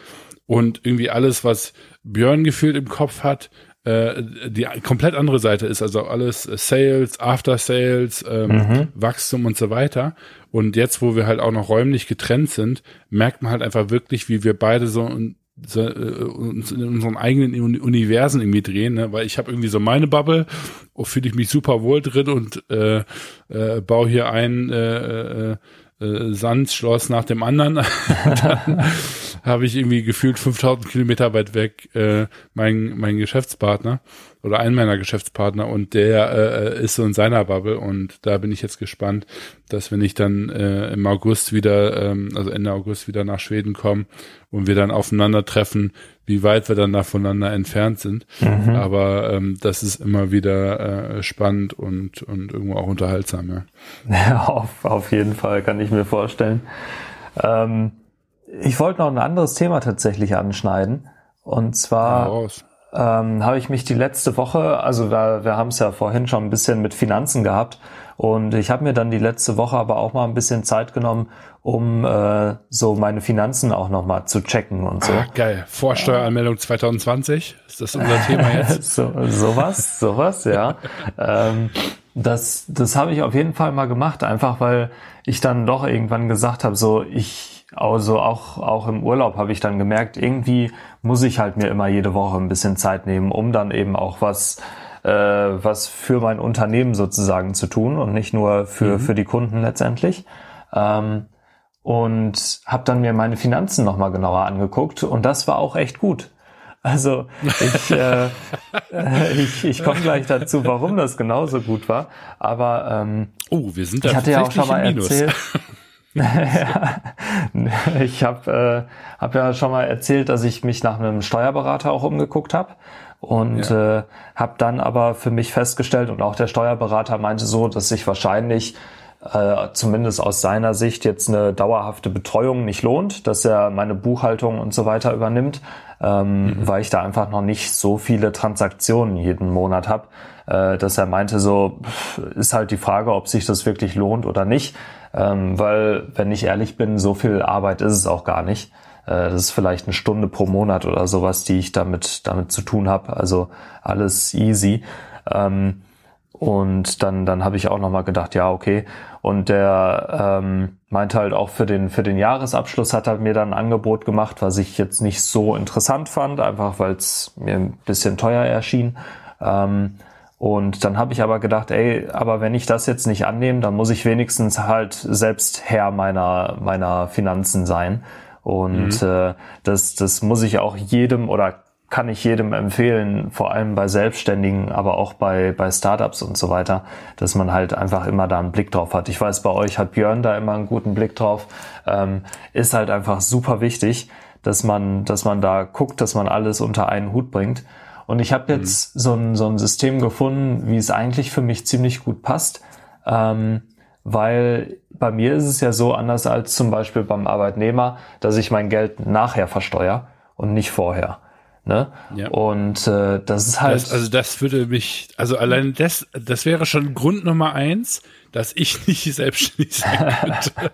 und irgendwie alles, was Björn gefühlt im Kopf hat, äh, die komplett andere Seite ist, also alles Sales, After Sales, ähm, mhm. Wachstum und so weiter. Und jetzt, wo wir halt auch noch räumlich getrennt sind, merkt man halt einfach wirklich, wie wir beide so, so äh, uns in unseren eigenen Universen irgendwie drehen, ne? weil ich habe irgendwie so meine Bubble, wo fühle ich mich super wohl drin und äh, äh, baue hier ein äh, äh, äh, Sandschloss nach dem anderen. dann habe ich irgendwie gefühlt 5000 Kilometer weit weg äh, mein, mein Geschäftspartner oder einen meiner Geschäftspartner und der äh, ist so in seiner Bubble und da bin ich jetzt gespannt, dass wenn ich dann äh, im August wieder, ähm, also Ende August wieder nach Schweden komme und wir dann aufeinandertreffen, wie weit wir dann da voneinander entfernt sind. Mhm. Aber ähm, das ist immer wieder äh, spannend und, und irgendwo auch unterhaltsam, ja. Ja, auf, auf jeden Fall kann ich mir vorstellen. Ähm, ich wollte noch ein anderes Thema tatsächlich anschneiden. Und zwar ähm, habe ich mich die letzte Woche, also wir, wir haben es ja vorhin schon ein bisschen mit Finanzen gehabt und ich habe mir dann die letzte Woche aber auch mal ein bisschen Zeit genommen, um äh, so meine Finanzen auch nochmal zu checken und so. Ah, geil. Vorsteueranmeldung 2020, ist das unser Thema jetzt? so, sowas, sowas, ja. ähm, Das, das habe ich auf jeden Fall mal gemacht, einfach weil ich dann doch irgendwann gesagt habe, so ich, also auch, auch im Urlaub habe ich dann gemerkt, irgendwie muss ich halt mir immer jede Woche ein bisschen Zeit nehmen, um dann eben auch was, äh, was für mein Unternehmen sozusagen zu tun und nicht nur für, mhm. für die Kunden letztendlich. Ähm, und habe dann mir meine Finanzen nochmal genauer angeguckt und das war auch echt gut. Also ich, äh, ich, ich komme gleich dazu, warum das genauso gut war. Aber ähm, oh, wir sind da ich hatte ja auch schon mal erzählt. ich habe äh, hab ja schon mal erzählt, dass ich mich nach einem Steuerberater auch umgeguckt habe und ja. äh, habe dann aber für mich festgestellt und auch der Steuerberater meinte so, dass ich wahrscheinlich äh, zumindest aus seiner Sicht jetzt eine dauerhafte Betreuung nicht lohnt, dass er meine Buchhaltung und so weiter übernimmt, ähm, mhm. weil ich da einfach noch nicht so viele Transaktionen jeden Monat habe, äh, dass er meinte, so ist halt die Frage, ob sich das wirklich lohnt oder nicht, ähm, weil wenn ich ehrlich bin, so viel Arbeit ist es auch gar nicht. Äh, das ist vielleicht eine Stunde pro Monat oder sowas, die ich damit damit zu tun habe. Also alles easy. Ähm, und dann, dann habe ich auch nochmal gedacht, ja, okay. Und der ähm, meinte halt auch für den, für den Jahresabschluss hat er mir dann ein Angebot gemacht, was ich jetzt nicht so interessant fand, einfach weil es mir ein bisschen teuer erschien. Ähm, und dann habe ich aber gedacht, ey, aber wenn ich das jetzt nicht annehme, dann muss ich wenigstens halt selbst Herr meiner, meiner Finanzen sein. Und mhm. äh, das, das muss ich auch jedem oder kann ich jedem empfehlen, vor allem bei Selbstständigen, aber auch bei, bei Startups und so weiter, dass man halt einfach immer da einen Blick drauf hat. Ich weiß, bei euch hat Björn da immer einen guten Blick drauf. Ähm, ist halt einfach super wichtig, dass man, dass man da guckt, dass man alles unter einen Hut bringt. Und ich habe jetzt mhm. so, ein, so ein System gefunden, wie es eigentlich für mich ziemlich gut passt. Ähm, weil bei mir ist es ja so anders als zum Beispiel beim Arbeitnehmer, dass ich mein Geld nachher versteuere und nicht vorher. Ne? Ja. Und äh, das ist halt. Das, also das würde mich, also allein das, das wäre schon Grund Nummer eins, dass ich nicht selbstständig sein könnte.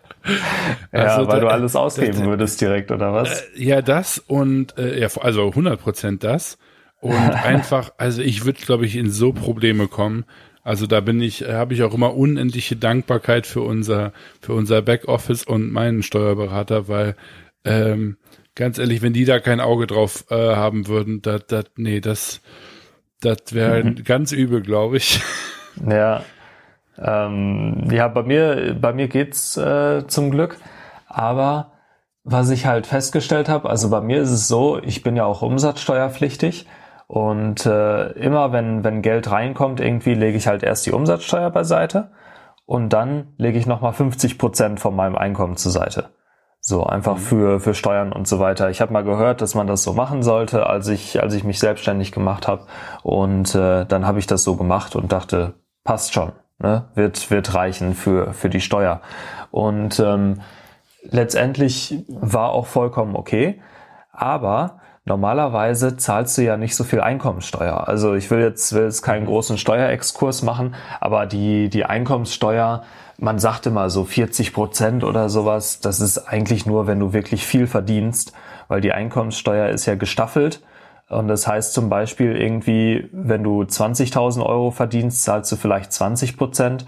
ja, also weil da, du alles ausgeben das, würdest direkt, oder was? Äh, ja, das und äh, ja, also 100 Prozent das. Und einfach, also ich würde, glaube ich, in so Probleme kommen. Also da bin ich, habe ich auch immer unendliche Dankbarkeit für unser, für unser Backoffice und meinen Steuerberater, weil ähm, ganz ehrlich, wenn die da kein Auge drauf äh, haben würden, das, das, nee, das, das wäre mhm. ganz übel, glaube ich. Ja. Ähm, ja, bei mir, bei mir geht's äh, zum Glück. Aber was ich halt festgestellt habe, also bei mir ist es so, ich bin ja auch umsatzsteuerpflichtig und äh, immer wenn, wenn Geld reinkommt, irgendwie lege ich halt erst die Umsatzsteuer beiseite und dann lege ich nochmal 50 Prozent von meinem Einkommen zur Seite. So einfach mhm. für, für Steuern und so weiter. Ich habe mal gehört, dass man das so machen sollte, als ich, als ich mich selbstständig gemacht habe. Und äh, dann habe ich das so gemacht und dachte, passt schon, ne? wird, wird reichen für, für die Steuer. Und ähm, letztendlich war auch vollkommen okay. Aber normalerweise zahlst du ja nicht so viel Einkommenssteuer. Also ich will jetzt, will jetzt keinen großen Steuerexkurs machen, aber die, die Einkommenssteuer man sagte mal so 40 Prozent oder sowas. Das ist eigentlich nur, wenn du wirklich viel verdienst, weil die Einkommenssteuer ist ja gestaffelt. Und das heißt zum Beispiel irgendwie, wenn du 20.000 Euro verdienst, zahlst du vielleicht 20 Prozent.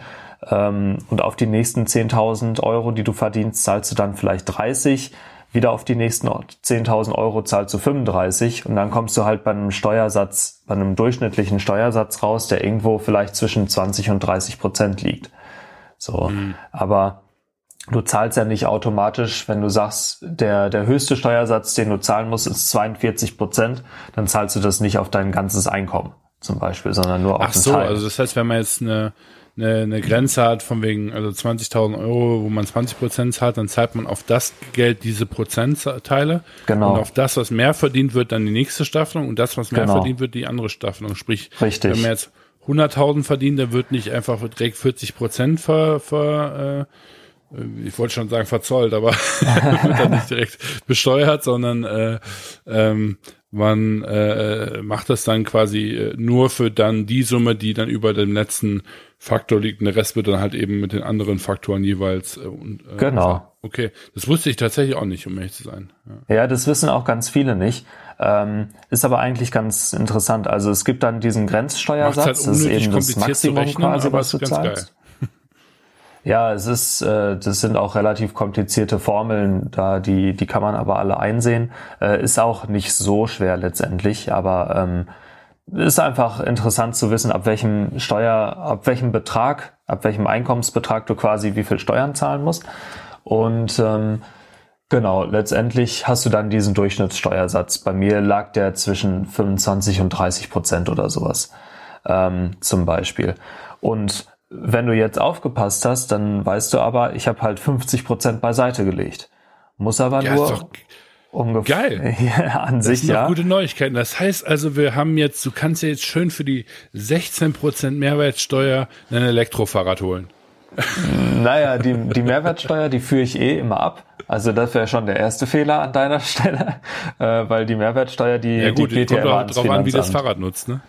Ähm, und auf die nächsten 10.000 Euro, die du verdienst, zahlst du dann vielleicht 30. Wieder auf die nächsten 10.000 Euro zahlst du 35. Und dann kommst du halt bei einem Steuersatz, bei einem durchschnittlichen Steuersatz raus, der irgendwo vielleicht zwischen 20 und 30 Prozent liegt. So, mhm. aber du zahlst ja nicht automatisch, wenn du sagst, der, der höchste Steuersatz, den du zahlen musst, ist 42 Prozent, dann zahlst du das nicht auf dein ganzes Einkommen zum Beispiel, sondern nur auf Ach so, Teil. also das heißt, wenn man jetzt eine, eine, eine Grenze hat von wegen, also 20.000 Euro, wo man 20 Prozent zahlt, dann zahlt man auf das Geld diese Prozentteile. Genau. Und auf das, was mehr verdient wird, dann die nächste Staffelung und das, was mehr genau. verdient wird, die andere Staffelung. Sprich, Richtig. wenn man jetzt 100.000 verdienen, der wird nicht einfach direkt 40 Prozent ver, ver äh, ich wollte schon sagen verzollt, aber wird dann nicht direkt besteuert, sondern äh, ähm, man äh, macht das dann quasi äh, nur für dann die Summe, die dann über dem letzten Faktor liegt und der Rest wird dann halt eben mit den anderen Faktoren jeweils. Äh, und, äh, genau. Okay, das wusste ich tatsächlich auch nicht, um ehrlich zu sein. Ja, ja das wissen auch ganz viele nicht. Ähm, ist aber eigentlich ganz interessant. Also es gibt dann diesen Grenzsteuersatz, halt das ist eben das Maximum rechnen, quasi, was du zahlst. Geil. Ja, es ist, äh, das sind auch relativ komplizierte Formeln, da die, die kann man aber alle einsehen. Äh, ist auch nicht so schwer letztendlich, aber ähm, ist einfach interessant zu wissen, ab welchem Steuer, ab welchem Betrag, ab welchem Einkommensbetrag du quasi wie viel Steuern zahlen musst. Und ähm, genau, letztendlich hast du dann diesen Durchschnittssteuersatz. Bei mir lag der zwischen 25 und 30 Prozent oder sowas ähm, zum Beispiel. Und wenn du jetzt aufgepasst hast, dann weißt du aber, ich habe halt 50 Prozent beiseite gelegt. Muss aber ja, nur Ungefähr. Geil. Ja, an das sich sind ja. gute Neuigkeiten. Das heißt also, wir haben jetzt, du kannst ja jetzt schön für die 16% Mehrwertsteuer ein Elektrofahrrad holen. Naja, die, die Mehrwertsteuer, die führe ich eh immer ab. Also das wäre schon der erste Fehler an deiner Stelle, äh, weil die Mehrwertsteuer, die, ja gut, die geht ja immer ans drauf an, wie das Fahrrad nutzt, ne?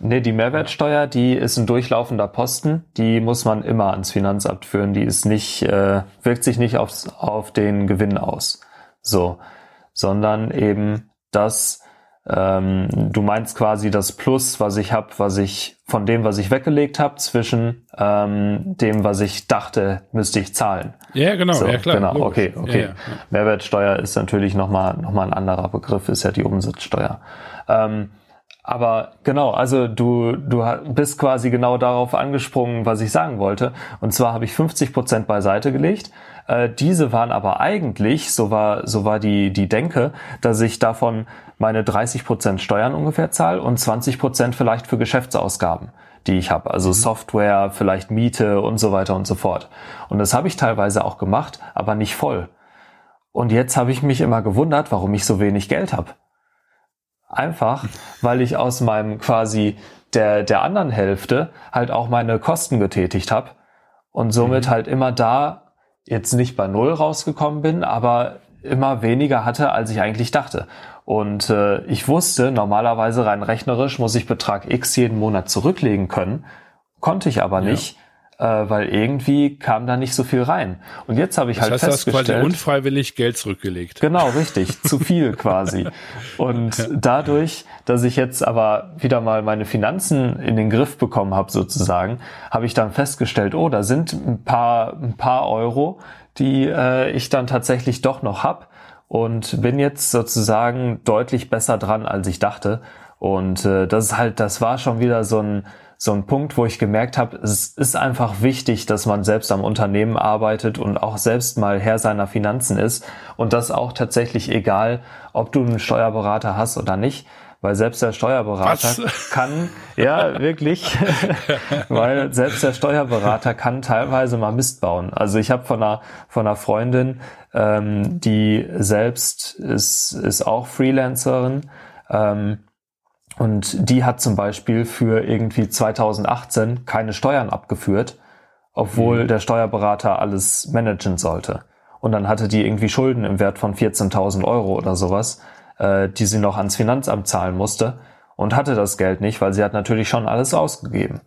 Nee, die Mehrwertsteuer, die ist ein durchlaufender Posten, die muss man immer ans Finanzamt führen, die ist nicht, äh, wirkt sich nicht aufs, auf den Gewinn aus. So sondern eben das, ähm, du meinst quasi das Plus, was ich habe, was ich von dem, was ich weggelegt habe, zwischen ähm, dem, was ich dachte, müsste ich zahlen. Ja, genau, so, ja klar. Genau, okay, okay. Ja, ja, ja. Mehrwertsteuer ist natürlich nochmal noch mal ein anderer Begriff, ist ja die Umsatzsteuer. Ähm, aber genau, also du, du bist quasi genau darauf angesprungen, was ich sagen wollte. Und zwar habe ich 50 Prozent beiseite gelegt. Äh, diese waren aber eigentlich, so war, so war die, die Denke, dass ich davon meine 30 Prozent Steuern ungefähr zahle und 20 Prozent vielleicht für Geschäftsausgaben die ich habe, also mhm. Software, vielleicht Miete und so weiter und so fort. Und das habe ich teilweise auch gemacht, aber nicht voll. Und jetzt habe ich mich immer gewundert, warum ich so wenig Geld habe. Einfach, weil ich aus meinem quasi der, der anderen Hälfte halt auch meine Kosten getätigt habe und somit mhm. halt immer da jetzt nicht bei Null rausgekommen bin, aber immer weniger hatte, als ich eigentlich dachte. Und äh, ich wusste, normalerweise rein rechnerisch muss ich Betrag X jeden Monat zurücklegen können, konnte ich aber nicht. Ja äh, weil irgendwie kam da nicht so viel rein. Und jetzt habe ich das halt heißt, festgestellt, du hast quasi unfreiwillig Geld zurückgelegt. Genau, richtig, zu viel quasi. Und dadurch, dass ich jetzt aber wieder mal meine Finanzen in den Griff bekommen habe sozusagen, habe ich dann festgestellt, oh, da sind ein paar ein paar Euro, die äh, ich dann tatsächlich doch noch hab und bin jetzt sozusagen deutlich besser dran, als ich dachte. Und äh, das ist halt, das war schon wieder so ein so ein Punkt, wo ich gemerkt habe, es ist einfach wichtig, dass man selbst am Unternehmen arbeitet und auch selbst mal Herr seiner Finanzen ist und das auch tatsächlich egal, ob du einen Steuerberater hast oder nicht. Weil selbst der Steuerberater Was? kann, ja, wirklich, weil selbst der Steuerberater kann teilweise mal Mist bauen. Also ich habe von einer, von einer Freundin, ähm, die selbst ist, ist auch Freelancerin, ähm, und die hat zum Beispiel für irgendwie 2018 keine Steuern abgeführt, obwohl mhm. der Steuerberater alles managen sollte. Und dann hatte die irgendwie Schulden im Wert von 14.000 Euro oder sowas, äh, die sie noch ans Finanzamt zahlen musste und hatte das Geld nicht, weil sie hat natürlich schon alles ausgegeben.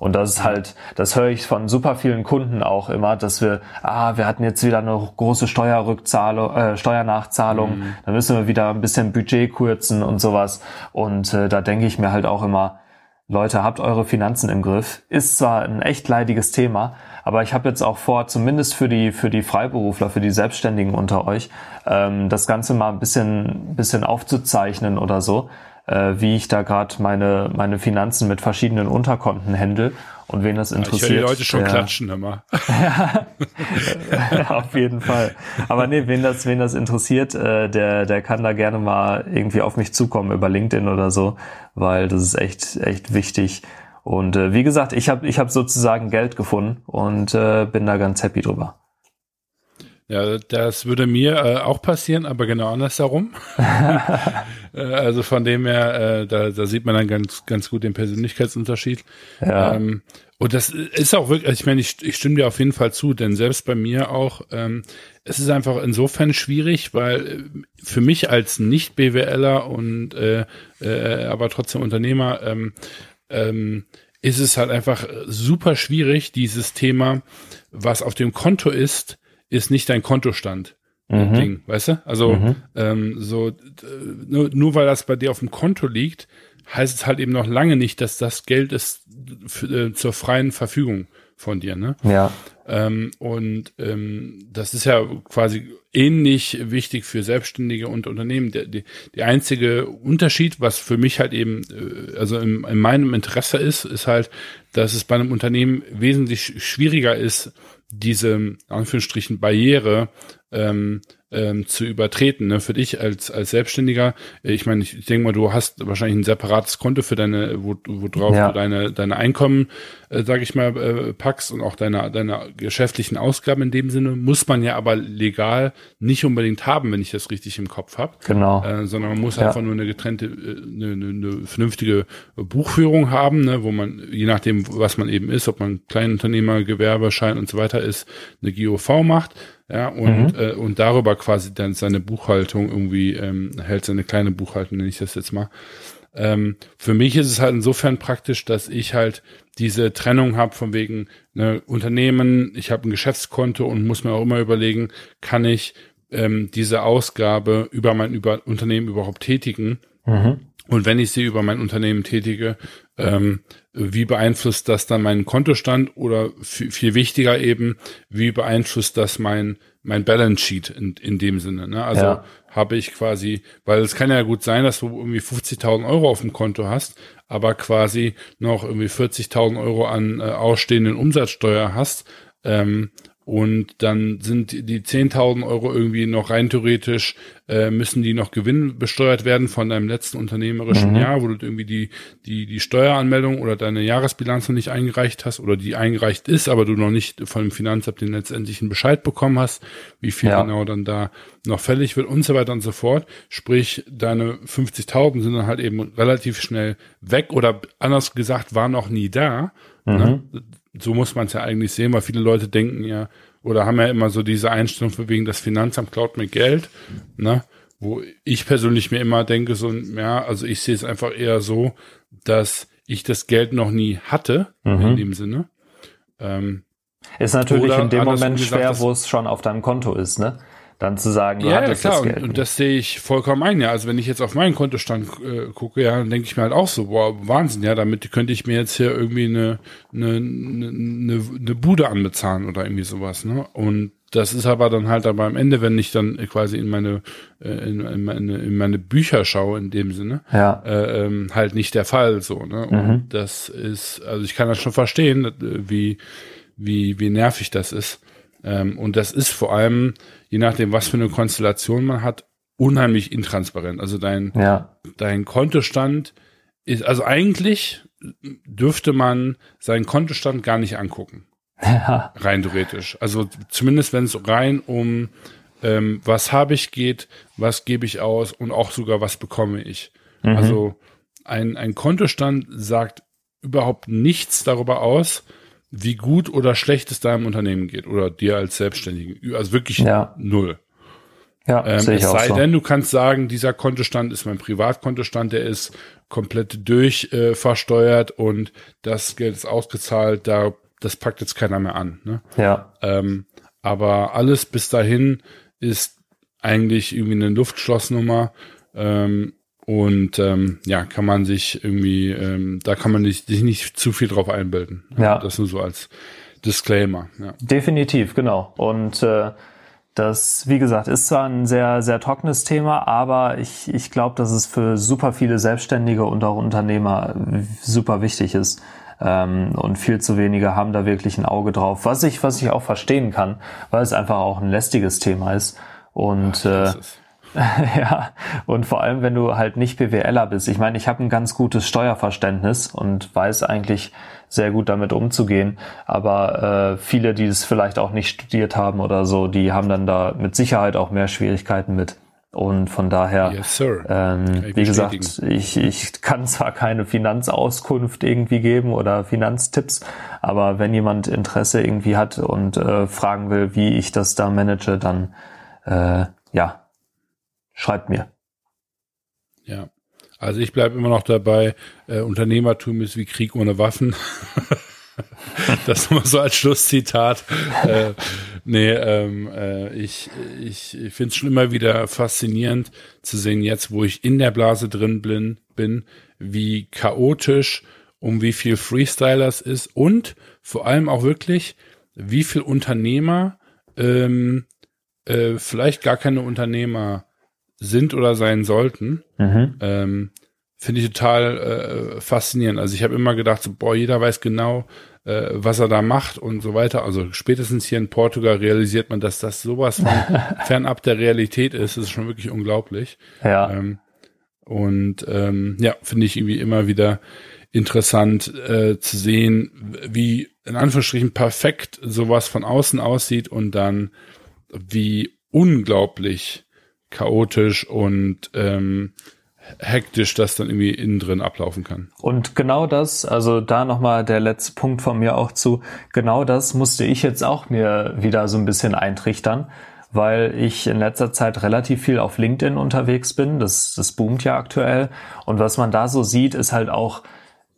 Und das ist halt, das höre ich von super vielen Kunden auch immer, dass wir, ah, wir hatten jetzt wieder eine große Steuerrückzahlung, äh, Steuernachzahlung, mhm. da müssen wir wieder ein bisschen Budget kürzen und sowas. Und äh, da denke ich mir halt auch immer, Leute, habt eure Finanzen im Griff. Ist zwar ein echt leidiges Thema, aber ich habe jetzt auch vor, zumindest für die für die Freiberufler, für die Selbstständigen unter euch, ähm, das Ganze mal ein bisschen bisschen aufzuzeichnen oder so, äh, wie ich da gerade meine, meine Finanzen mit verschiedenen Unterkonten händel. Und wen das interessiert. Ich höre die Leute schon der, klatschen immer. ja, auf jeden Fall. Aber nee, wen das, wen das interessiert, äh, der, der kann da gerne mal irgendwie auf mich zukommen über LinkedIn oder so, weil das ist echt, echt wichtig. Und äh, wie gesagt, ich habe ich hab sozusagen Geld gefunden und äh, bin da ganz happy drüber. Ja, das würde mir äh, auch passieren, aber genau andersherum. äh, also von dem her, äh, da, da sieht man dann ganz, ganz gut den Persönlichkeitsunterschied. Ja. Ähm, und das ist auch wirklich, ich meine, ich, ich stimme dir auf jeden Fall zu, denn selbst bei mir auch, ähm, es ist einfach insofern schwierig, weil äh, für mich als Nicht-BWLer und äh, äh, aber trotzdem Unternehmer, ähm, ähm, ist es halt einfach super schwierig, dieses Thema, was auf dem Konto ist, ist nicht dein Kontostand. Mhm. Ding, weißt du? Also mhm. ähm, so nur, nur weil das bei dir auf dem Konto liegt, heißt es halt eben noch lange nicht, dass das Geld ist äh, zur freien Verfügung von dir, ne? Ja. Ähm, und ähm, das ist ja quasi ähnlich wichtig für Selbstständige und Unternehmen. Der, die, die einzige Unterschied, was für mich halt eben, äh, also in, in meinem Interesse ist, ist halt, dass es bei einem Unternehmen wesentlich schwieriger ist, diese Anführungsstrichen Barriere ähm, ähm, zu übertreten. Ne? Für dich als als Selbstständiger, äh, ich meine, ich, ich denke mal, du hast wahrscheinlich ein separates Konto für deine, wo, wo drauf ja. du deine deine Einkommen, äh, sage ich mal, äh, packst und auch deine deine geschäftlichen Ausgaben in dem Sinne muss man ja aber legal nicht unbedingt haben, wenn ich das richtig im Kopf habe. Genau. Äh, sondern man muss ja. einfach nur eine getrennte, äh, eine, eine, eine vernünftige Buchführung haben, ne? wo man je nachdem, was man eben ist, ob man Kleinunternehmer, Gewerbeschein und so weiter ist, eine GOV macht ja, und, mhm. äh, und darüber quasi dann seine Buchhaltung irgendwie ähm, hält, seine kleine Buchhaltung, nenne ich das jetzt mal. Ähm, für mich ist es halt insofern praktisch, dass ich halt diese Trennung habe von wegen ne, Unternehmen, ich habe ein Geschäftskonto und muss mir auch immer überlegen, kann ich ähm, diese Ausgabe über mein über Unternehmen überhaupt tätigen? Mhm. Und wenn ich sie über mein Unternehmen tätige, ähm, wie beeinflusst das dann meinen Kontostand oder viel wichtiger eben, wie beeinflusst das mein mein Balance Sheet in, in dem Sinne. Ne? Also ja. habe ich quasi, weil es kann ja gut sein, dass du irgendwie 50.000 Euro auf dem Konto hast, aber quasi noch irgendwie 40.000 Euro an äh, ausstehenden Umsatzsteuer hast. Ähm, und dann sind die 10.000 Euro irgendwie noch rein theoretisch, äh, müssen die noch gewinnbesteuert werden von deinem letzten unternehmerischen mhm. Jahr, wo du irgendwie die, die, die Steueranmeldung oder deine Jahresbilanz noch nicht eingereicht hast oder die eingereicht ist, aber du noch nicht von dem Finanzamt den letztendlichen Bescheid bekommen hast, wie viel ja. genau dann da noch fällig wird und so weiter und so fort. Sprich, deine 50.000 sind dann halt eben relativ schnell weg oder anders gesagt, waren noch nie da. Ne? Mhm. Ne? So muss man es ja eigentlich sehen, weil viele Leute denken ja, oder haben ja immer so diese Einstellung für wegen das Finanzamt klaut mir Geld, ne? Wo ich persönlich mir immer denke, so, ja, also ich sehe es einfach eher so, dass ich das Geld noch nie hatte, mhm. in dem Sinne. Ähm, ist natürlich in dem Moment schwer, wo es schon auf deinem Konto ist, ne? Dann zu sagen, du ja, hattest ja, klar. das Geld. Und, und, das sehe ich vollkommen ein, ja. Also wenn ich jetzt auf meinen Kontostand äh, gucke, ja, dann denke ich mir halt auch so, boah, Wahnsinn, ja, damit könnte ich mir jetzt hier irgendwie eine, eine, eine, eine Bude anbezahlen oder irgendwie sowas, ne? Und das ist aber dann halt aber am Ende, wenn ich dann quasi in meine, äh, in, in, meine, in meine Bücher schaue in dem Sinne, ja. äh, ähm, halt nicht der Fall so, ne? Und mhm. das ist, also ich kann das schon verstehen, wie, wie, wie nervig das ist. Ähm, und das ist vor allem, je nachdem, was für eine Konstellation man hat, unheimlich intransparent. Also dein, ja. dein Kontostand ist, also eigentlich dürfte man seinen Kontostand gar nicht angucken. Ja. Rein theoretisch. Also zumindest wenn es rein um ähm, was habe ich geht, was gebe ich aus und auch sogar was bekomme ich. Mhm. Also ein, ein Kontostand sagt überhaupt nichts darüber aus, wie gut oder schlecht es deinem Unternehmen geht oder dir als Selbstständigen. Also wirklich ja. null. Ja, ähm, sehe ich es sei so. denn, du kannst sagen, dieser Kontostand ist mein Privatkontostand, der ist komplett durchversteuert äh, und das Geld ist ausgezahlt, da das packt jetzt keiner mehr an. Ne? Ja. Ähm, aber alles bis dahin ist eigentlich irgendwie eine Luftschlossnummer. Ähm, und ähm, ja, kann man sich irgendwie, ähm, da kann man sich, sich nicht zu viel drauf einbilden. Ja. Das nur so als Disclaimer. Ja. Definitiv, genau. Und äh, das, wie gesagt, ist zwar ein sehr, sehr trockenes Thema, aber ich, ich glaube, dass es für super viele Selbstständige und auch Unternehmer super wichtig ist. Ähm, und viel zu wenige haben da wirklich ein Auge drauf, was ich, was ich auch verstehen kann, weil es einfach auch ein lästiges Thema ist. Und Ach, äh, ja, und vor allem, wenn du halt nicht BWLer bist. Ich meine, ich habe ein ganz gutes Steuerverständnis und weiß eigentlich sehr gut damit umzugehen. Aber äh, viele, die es vielleicht auch nicht studiert haben oder so, die haben dann da mit Sicherheit auch mehr Schwierigkeiten mit. Und von daher, yes, ähm, wie gesagt, ich, ich kann zwar keine Finanzauskunft irgendwie geben oder Finanztipps, aber wenn jemand Interesse irgendwie hat und äh, fragen will, wie ich das da manage, dann äh, ja, schreibt mir. Ja. Also ich bleibe immer noch dabei, äh, Unternehmertum ist wie Krieg ohne Waffen. das nur so als Schlusszitat. äh, nee, ähm, äh, ich, ich, ich finde es schon immer wieder faszinierend zu sehen, jetzt wo ich in der Blase drin bin, bin wie chaotisch, um wie viel Freestyler es ist und vor allem auch wirklich, wie viel Unternehmer ähm, äh, vielleicht gar keine Unternehmer sind oder sein sollten. Mhm. Ähm, Finde ich total äh, faszinierend. Also ich habe immer gedacht, so, boah, jeder weiß genau, äh, was er da macht und so weiter. Also spätestens hier in Portugal realisiert man, dass das sowas von fernab der Realität ist. Das ist schon wirklich unglaublich. Ja. Ähm, und ähm, ja, finde ich irgendwie immer wieder interessant äh, zu sehen, wie in Anführungsstrichen perfekt sowas von außen aussieht und dann wie unglaublich chaotisch und ähm, hektisch das dann irgendwie innen drin ablaufen kann. Und genau das, also da nochmal der letzte Punkt von mir auch zu, genau das musste ich jetzt auch mir wieder so ein bisschen eintrichtern, weil ich in letzter Zeit relativ viel auf LinkedIn unterwegs bin. Das, das boomt ja aktuell. Und was man da so sieht, ist halt auch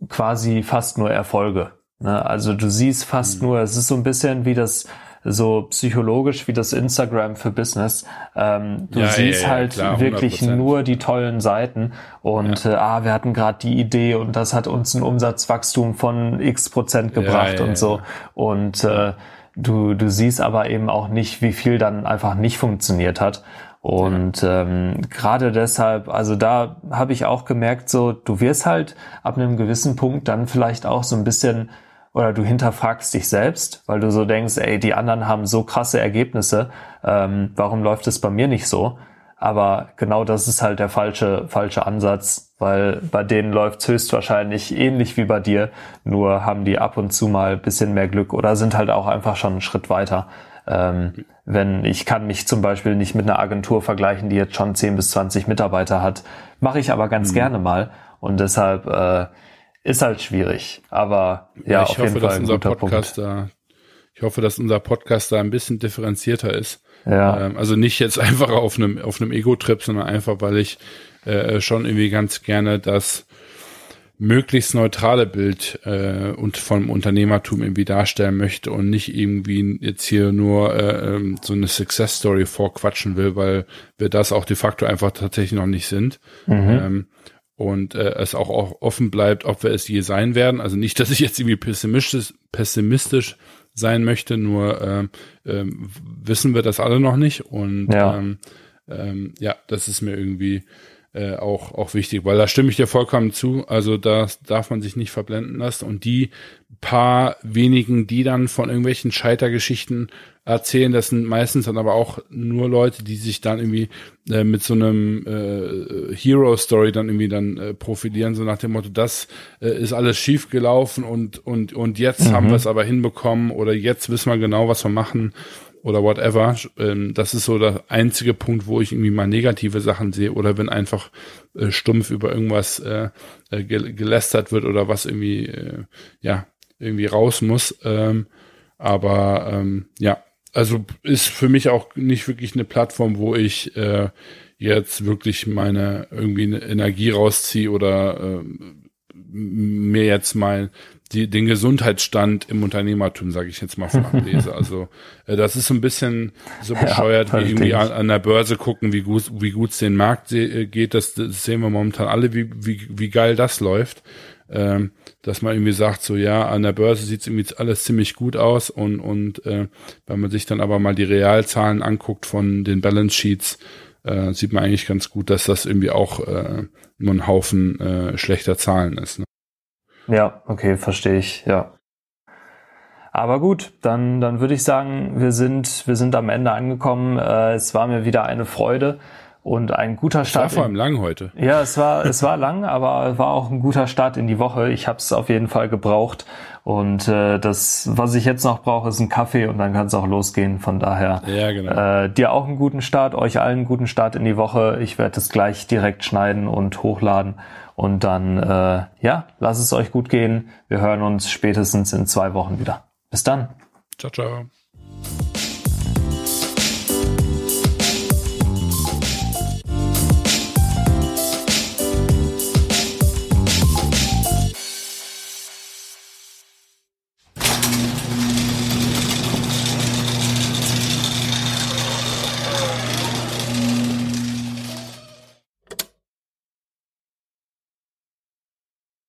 quasi fast nur Erfolge. Ne? Also du siehst fast mhm. nur, es ist so ein bisschen wie das so psychologisch wie das Instagram für Business. Ähm, du ja, siehst ja, ja, halt klar, wirklich nur die tollen Seiten und äh, ah, wir hatten gerade die Idee und das hat uns ein Umsatzwachstum von x Prozent gebracht und so. Und äh, du, du siehst aber eben auch nicht, wie viel dann einfach nicht funktioniert hat. Und ähm, gerade deshalb, also da habe ich auch gemerkt, so du wirst halt ab einem gewissen Punkt dann vielleicht auch so ein bisschen oder du hinterfragst dich selbst, weil du so denkst, ey, die anderen haben so krasse Ergebnisse, ähm, warum läuft es bei mir nicht so? Aber genau das ist halt der falsche, falsche Ansatz, weil bei denen läuft höchstwahrscheinlich ähnlich wie bei dir, nur haben die ab und zu mal bisschen mehr Glück oder sind halt auch einfach schon einen Schritt weiter. Ähm, wenn ich kann mich zum Beispiel nicht mit einer Agentur vergleichen, die jetzt schon 10 bis 20 Mitarbeiter hat, mache ich aber ganz mhm. gerne mal und deshalb äh, ist halt schwierig. Aber ja, ja ich auf hoffe, jeden Fall ein guter Podcast Punkt. Da, ich hoffe, dass unser Podcast da ein bisschen differenzierter ist. Ja. Ähm, also nicht jetzt einfach auf einem auf einem Ego-Trip, sondern einfach, weil ich äh, schon irgendwie ganz gerne das möglichst neutrale Bild äh, und vom Unternehmertum irgendwie darstellen möchte und nicht irgendwie jetzt hier nur äh, ähm, so eine Success Story vorquatschen will, weil wir das auch de facto einfach tatsächlich noch nicht sind. Mhm. Ähm, und äh, es auch, auch offen bleibt, ob wir es je sein werden. Also nicht, dass ich jetzt irgendwie pessimistisch, pessimistisch sein möchte, nur ähm, ähm, wissen wir das alle noch nicht. Und ja, ähm, ähm, ja das ist mir irgendwie äh, auch, auch wichtig, weil da stimme ich dir vollkommen zu. Also da darf man sich nicht verblenden lassen. Und die paar wenigen, die dann von irgendwelchen Scheitergeschichten erzählen, das sind meistens dann aber auch nur Leute, die sich dann irgendwie äh, mit so einem äh, Hero-Story dann irgendwie dann äh, profilieren, so nach dem Motto, das äh, ist alles schief gelaufen und, und, und jetzt mhm. haben wir es aber hinbekommen oder jetzt wissen wir genau, was wir machen oder whatever. Ähm, das ist so der einzige Punkt, wo ich irgendwie mal negative Sachen sehe oder wenn einfach äh, stumpf über irgendwas äh, äh, gelästert wird oder was irgendwie, äh, ja, irgendwie raus muss. Ähm, aber ähm, ja, also ist für mich auch nicht wirklich eine Plattform, wo ich äh, jetzt wirklich meine irgendwie eine Energie rausziehe oder äh, mir jetzt mal die, den Gesundheitsstand im Unternehmertum, sage ich jetzt mal, von ablese. Also äh, das ist so ein bisschen so bescheuert, ja, wie irgendwie an, an, der Börse gucken, wie gut wie gut's den Markt äh, geht. Das, das sehen wir momentan alle, wie, wie, wie geil das läuft. Ähm, dass man irgendwie sagt, so ja, an der Börse sieht's irgendwie alles ziemlich gut aus und, und äh, wenn man sich dann aber mal die Realzahlen anguckt von den Balance Sheets, äh, sieht man eigentlich ganz gut, dass das irgendwie auch äh, nur ein Haufen äh, schlechter Zahlen ist. Ne? Ja, okay, verstehe ich, ja. Aber gut, dann, dann würde ich sagen, wir sind, wir sind am Ende angekommen. Äh, es war mir wieder eine Freude und ein guter Start. Es war vor allem lang heute. Ja, es war, es war lang, aber war auch ein guter Start in die Woche. Ich habe es auf jeden Fall gebraucht. Und äh, das, was ich jetzt noch brauche, ist ein Kaffee und dann kann es auch losgehen. Von daher ja, genau. äh, dir auch einen guten Start, euch allen einen guten Start in die Woche. Ich werde es gleich direkt schneiden und hochladen. Und dann, äh, ja, lasst es euch gut gehen. Wir hören uns spätestens in zwei Wochen wieder. Bis dann. Ciao, ciao.